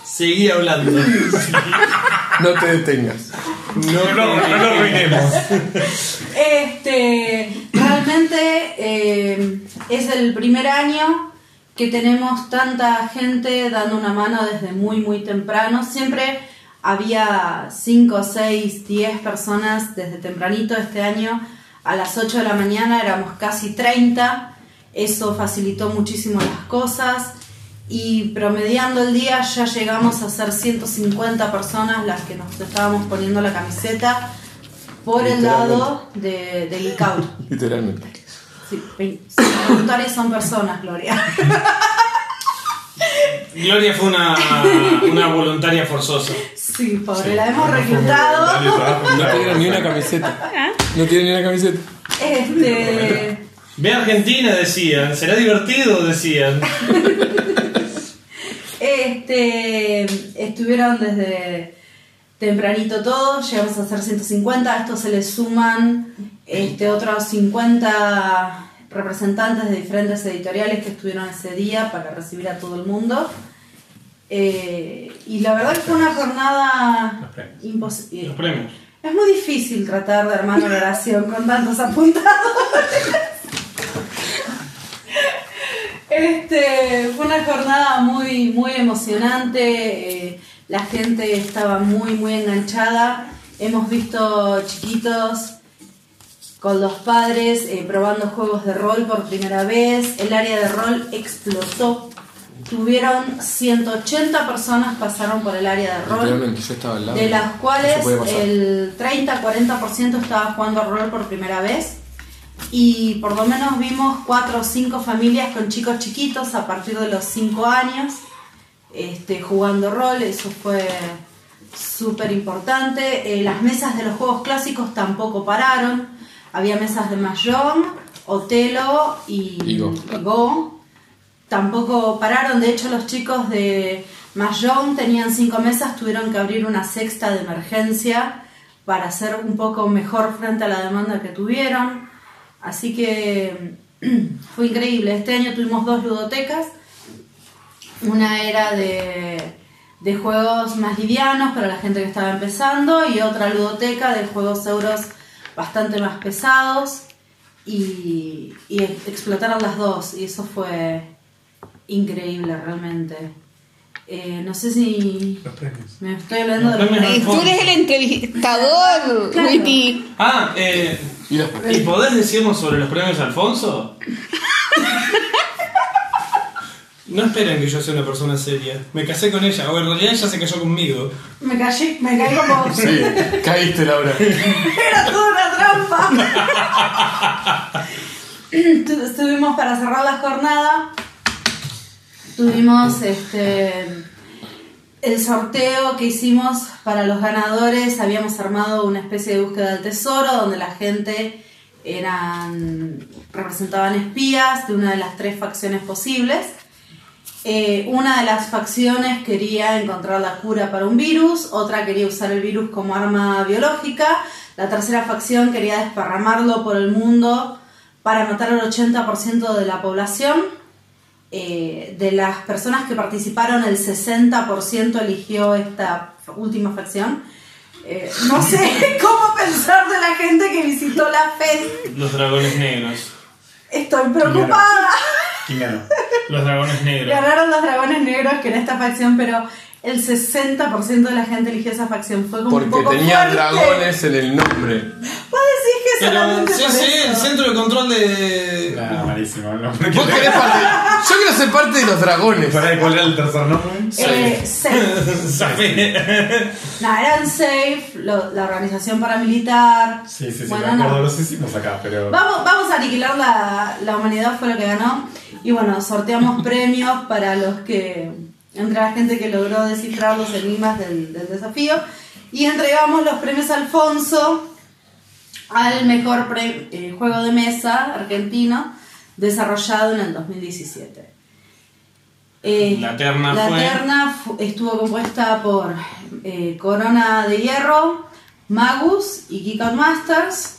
Seguí hablando. No te detengas. No, no, no lo arruinemos. Este, realmente eh, es el primer año que tenemos tanta gente dando una mano desde muy, muy temprano. Siempre había 5, 6, 10 personas desde tempranito este año. A las 8 de la mañana éramos casi 30. Eso facilitó muchísimo las cosas. Y promediando el día ya llegamos a ser 150 personas las que nos estábamos poniendo la camiseta por el lado de, de Geek Out. Literalmente. Sí, vein- sí, los voluntarios son personas, Gloria. Gloria fue una, una voluntaria forzosa. Sí, pobre, la hemos reclutado. No tiene ni una camiseta. No tiene ni una camiseta. Este, Ve a Argentina, decían. Será divertido, decían. este, estuvieron desde tempranito todos, llegamos a ser 150, a esto se le suman este, otros 50 representantes de diferentes editoriales que estuvieron ese día para recibir a todo el mundo. Eh, y la verdad que fue una jornada imposible. Los premios. Es muy difícil tratar de armar una oración con tantos apuntados. Este, fue una jornada muy, muy emocionante. eh, la gente estaba muy, muy enganchada. Hemos visto chiquitos con los padres eh, probando juegos de rol por primera vez. El área de rol explotó. Tuvieron 180 personas pasaron por el área de rol. Lado. De las cuales el 30-40% estaba jugando rol por primera vez. Y por lo menos vimos cuatro o cinco familias con chicos chiquitos a partir de los 5 años este, jugando rol. Eso fue súper importante. Eh, las mesas de los juegos clásicos tampoco pararon. Había mesas de Mahjong, Otelo y, Y Go. y Go. Tampoco pararon. De hecho, los chicos de Mahjong tenían cinco mesas, tuvieron que abrir una sexta de emergencia para hacer un poco mejor frente a la demanda que tuvieron. Así que fue increíble. Este año tuvimos dos ludotecas. Una era de, de juegos más livianos para la gente que estaba empezando y otra ludoteca de juegos euros bastante más pesados. Y, y explotaron las dos y eso fue increíble realmente. Eh, no sé si Los premios. me estoy hablando de Los premios Tú eres el entrevistador, Claro. Witty. Ah, eh, ¿y podés decirnos sobre los premios Alfonso? No esperen que yo sea una persona seria. Me casé con ella, o en realidad ella se casó conmigo. Me caí, me caí como. Sí, caíste, Laura. Era toda una trampa. Tu- Estuvimos para cerrar la jornada. Tuvimos este el sorteo que hicimos para los ganadores. Habíamos armado una especie de búsqueda del tesoro donde la gente eran representaban espías de una de las tres facciones posibles. Eh, una de las facciones quería encontrar la cura para un virus, otra quería usar el virus como arma biológica, la tercera facción quería desparramarlo por el mundo para matar al 80% de la población. Eh, de las personas que participaron, el 60% eligió esta última facción. Eh, no sé cómo pensar de la gente que visitó la FED. Los dragones negros. Estoy preocupada. ¿Quién ganó? Los dragones negros. Ganaron los dragones negros que en esta facción, pero el 60% de la gente eligió esa facción. Fue como un Porque poco tenía fuerte. dragones en el nombre. Vos decís que Pero sí, por sí, eso. el centro de control de. Malísimo. No, Vos querés parte. Yo quiero ser parte de los dragones. ¿Para cuál era el tercer nombre? Eh, safe. Zafé. No, eran safe, lo- la organización paramilitar. Sí, sí, sí, Bueno, me acuerdo, no. los hicimos acá, pero. Vamos, vamos a aniquilar la, la humanidad, fue lo que ganó. Y bueno, sorteamos premios para los que, entre la gente que logró descifrar los enigmas del, del desafío. Y entregamos los premios Alfonso al mejor pre- eh, juego de mesa argentino desarrollado en el 2017. Eh, La terna la fue- terna estuvo compuesta por eh, Corona de Hierro, Magus y Out Masters.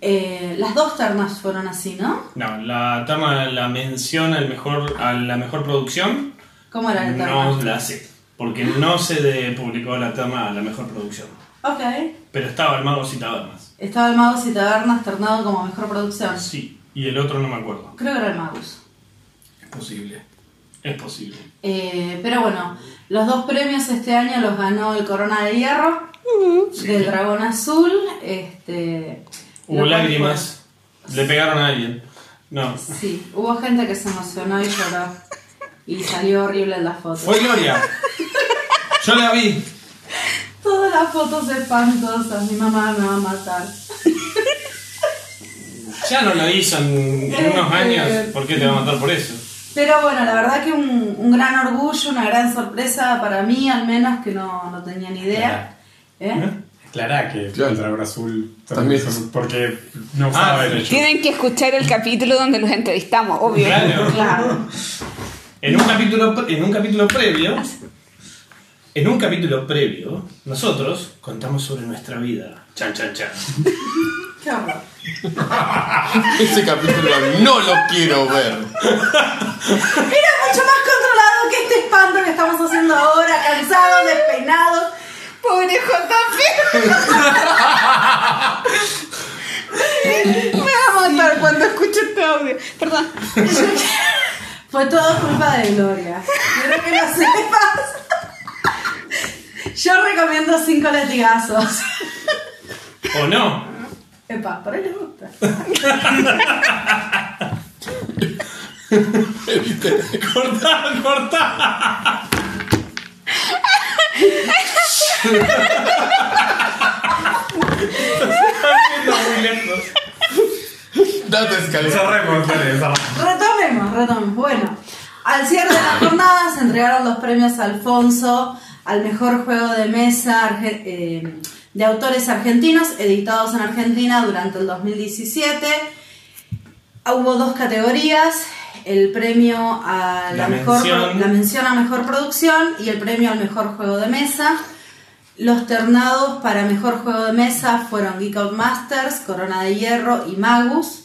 Eh, las dos ternas fueron así, ¿no? No, la terna la menciona el mejor, a la mejor producción. ¿Cómo era la terna? No la sé. Porque no se publicó la terna a la mejor producción. Ok. Pero estaba el Mago y Tabernas. Estaba el Magus y Tabernas ternado como mejor producción. Sí. Y el otro no me acuerdo. Creo que era el Magus. Es posible. Es posible. Eh, pero bueno, los dos premios este año los ganó el Corona de Hierro, del Dragón Azul. Este, Hubo lágrimas. Le pegaron a alguien. No. sí, hubo gente que se emocionó y lloró. Y salió horrible en las fotos. Fue Gloria. Yo la vi. Todas las fotos espantosas. Mi mamá me va a matar. Ya no lo hizo en, en unos años. ¿Por qué te va a matar por eso? Pero bueno, la verdad que un, un gran orgullo, una gran sorpresa para mí, al menos, que no, no tenía ni idea. ¿Eh? Clara que el dragón azul También. también. Porque no Ah, el hecho. Tienen que escuchar el capítulo donde los entrevistamos, obvio. Claro. Claro. En un capítulo, en un capítulo previo. En un capítulo previo, nosotros contamos sobre nuestra vida. Chan, chan, chan. Ese capítulo no lo quiero ver. Era mucho más controlado que este espanto que estamos haciendo ahora, cansados, despeinados. Pobre JP. Me va a matar cuando escuche este audio. Perdón. Fue todo culpa de Gloria. Quiero que lo sepas. Yo recomiendo cinco latigazos. ¿O no? Epa, por ahí les gusta. cortá, cortá. Muy lejos. Date escalera. Cerremos, dale, cerramos. Retomemos, retomemos. Bueno, al cierre de la jornada se entregaron los premios Alfonso al mejor juego de mesa eh, de autores argentinos editados en Argentina durante el 2017. Hubo dos categorías, el premio a la, La mejor mención. la mención a mejor producción y el premio al mejor juego de mesa. Los ternados para mejor juego de mesa fueron Geek Out Masters, Corona de Hierro y Magus.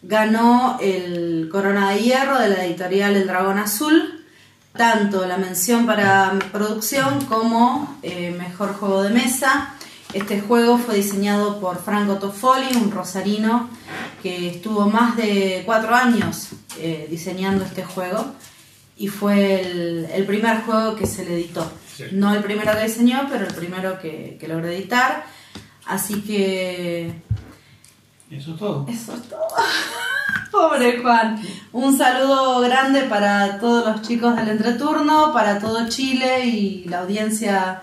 Ganó el Corona de Hierro de la editorial El Dragón Azul, tanto la mención para producción como eh, mejor juego de mesa. Este juego fue diseñado por Franco Toffoli, un rosarino que estuvo más de cuatro años eh, diseñando este juego y fue el, el primer juego que se le editó. Sí. No el primero que diseñó, pero el primero que, que logró editar. Así que eso es todo. eso es todo. Pobre Juan. Un saludo grande para todos los chicos del entreturno, para todo Chile y la audiencia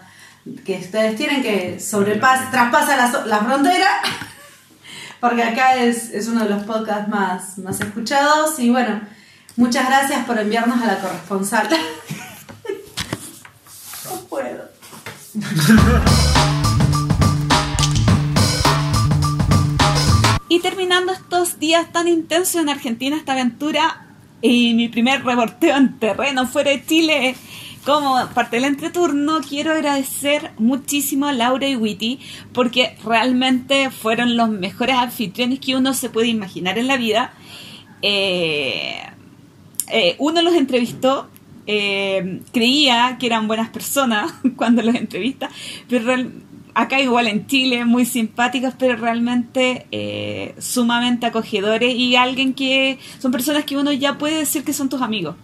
que ustedes tienen que sobrepasa, traspasa la, la frontera. Porque acá es, es uno de los podcasts más, más escuchados. Y bueno, muchas gracias por enviarnos a la corresponsal. No puedo. Y terminando estos días tan intensos en Argentina, esta aventura y mi primer reporteo en terreno fuera de Chile, como parte del entreturno, quiero agradecer muchísimo a Laura y Witty porque realmente fueron los mejores anfitriones que uno se puede imaginar en la vida. Eh, eh, uno los entrevistó, eh, creía que eran buenas personas cuando los entrevista, pero acá igual en Chile, muy simpáticos, pero realmente eh, sumamente acogedores y alguien que son personas que uno ya puede decir que son tus amigos.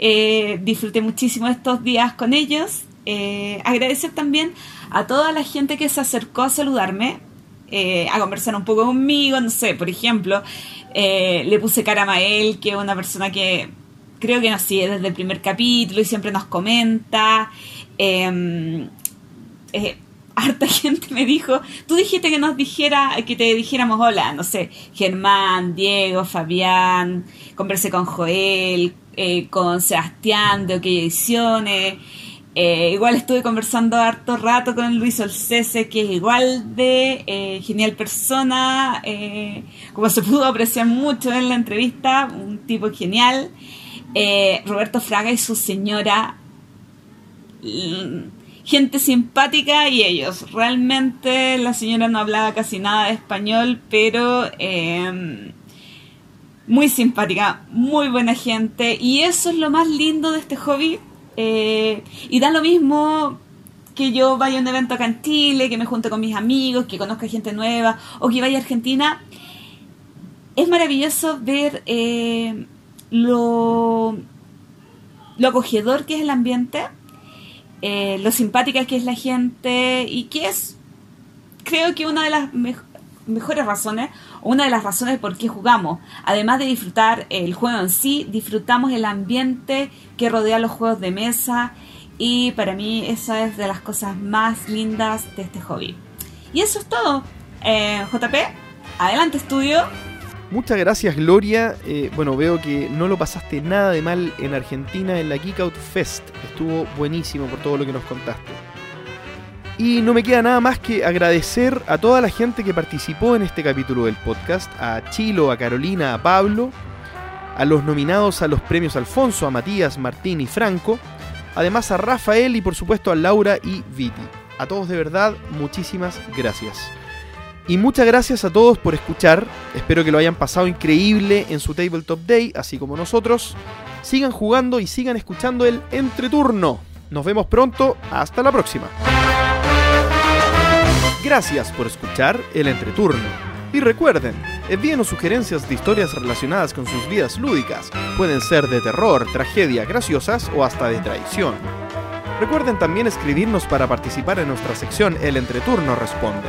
Eh, disfruté muchísimo estos días con ellos. Agradecer también a toda la gente que se acercó a saludarme, a conversar un poco conmigo, no sé, por ejemplo, le puse cara a Mael, que es una persona que creo que nos sigue desde el primer capítulo y siempre nos comenta. Eh, eh, harta gente me dijo, tú dijiste que nos dijera, que te dijéramos hola, no sé, Germán, Diego, Fabián, conversé con Joel, eh, con Sebastián de OK Ediciones, eh, igual estuve conversando harto rato con Luis Olcese, que es igual de eh, genial persona, eh, como se pudo apreciar mucho en la entrevista, un tipo genial. Eh, Roberto Fraga y su señora, gente simpática y ellos. Realmente la señora no hablaba casi nada de español, pero eh, muy simpática, muy buena gente y eso es lo más lindo de este hobby. Eh, y da lo mismo que yo vaya a un evento acá en Chile, que me junte con mis amigos, que conozca gente nueva o que vaya a Argentina. Es maravilloso ver eh, lo, acogedor que es el ambiente, eh, lo simpática que es la gente y que es, creo que una de las mej- mejores razones, una de las razones por qué jugamos. Además de disfrutar el juego en sí, disfrutamos el ambiente que rodea los juegos de mesa y para mí esa es de las cosas más lindas de este hobby. Y eso es todo. Eh, JP, adelante estudio. Muchas gracias Gloria. Eh, bueno, veo que no lo pasaste nada de mal en Argentina en la Geek Out Fest. Estuvo buenísimo por todo lo que nos contaste. Y no me queda nada más que agradecer a toda la gente que participó en este capítulo del podcast, a Chilo, a Carolina, a Pablo, a los nominados a los premios Alfonso, a Matías, Martín y Franco, además a Rafael y por supuesto a Laura y Viti. A todos de verdad, muchísimas gracias. Y muchas gracias a todos por escuchar. Espero que lo hayan pasado increíble en su Tabletop Day, así como nosotros. Sigan jugando y sigan escuchando el entreturno. Nos vemos pronto. Hasta la próxima. Gracias por escuchar el entreturno. Y recuerden, envíenos sugerencias de historias relacionadas con sus vidas lúdicas. Pueden ser de terror, tragedia, graciosas o hasta de traición. Recuerden también escribirnos para participar en nuestra sección El Entreturno Responde.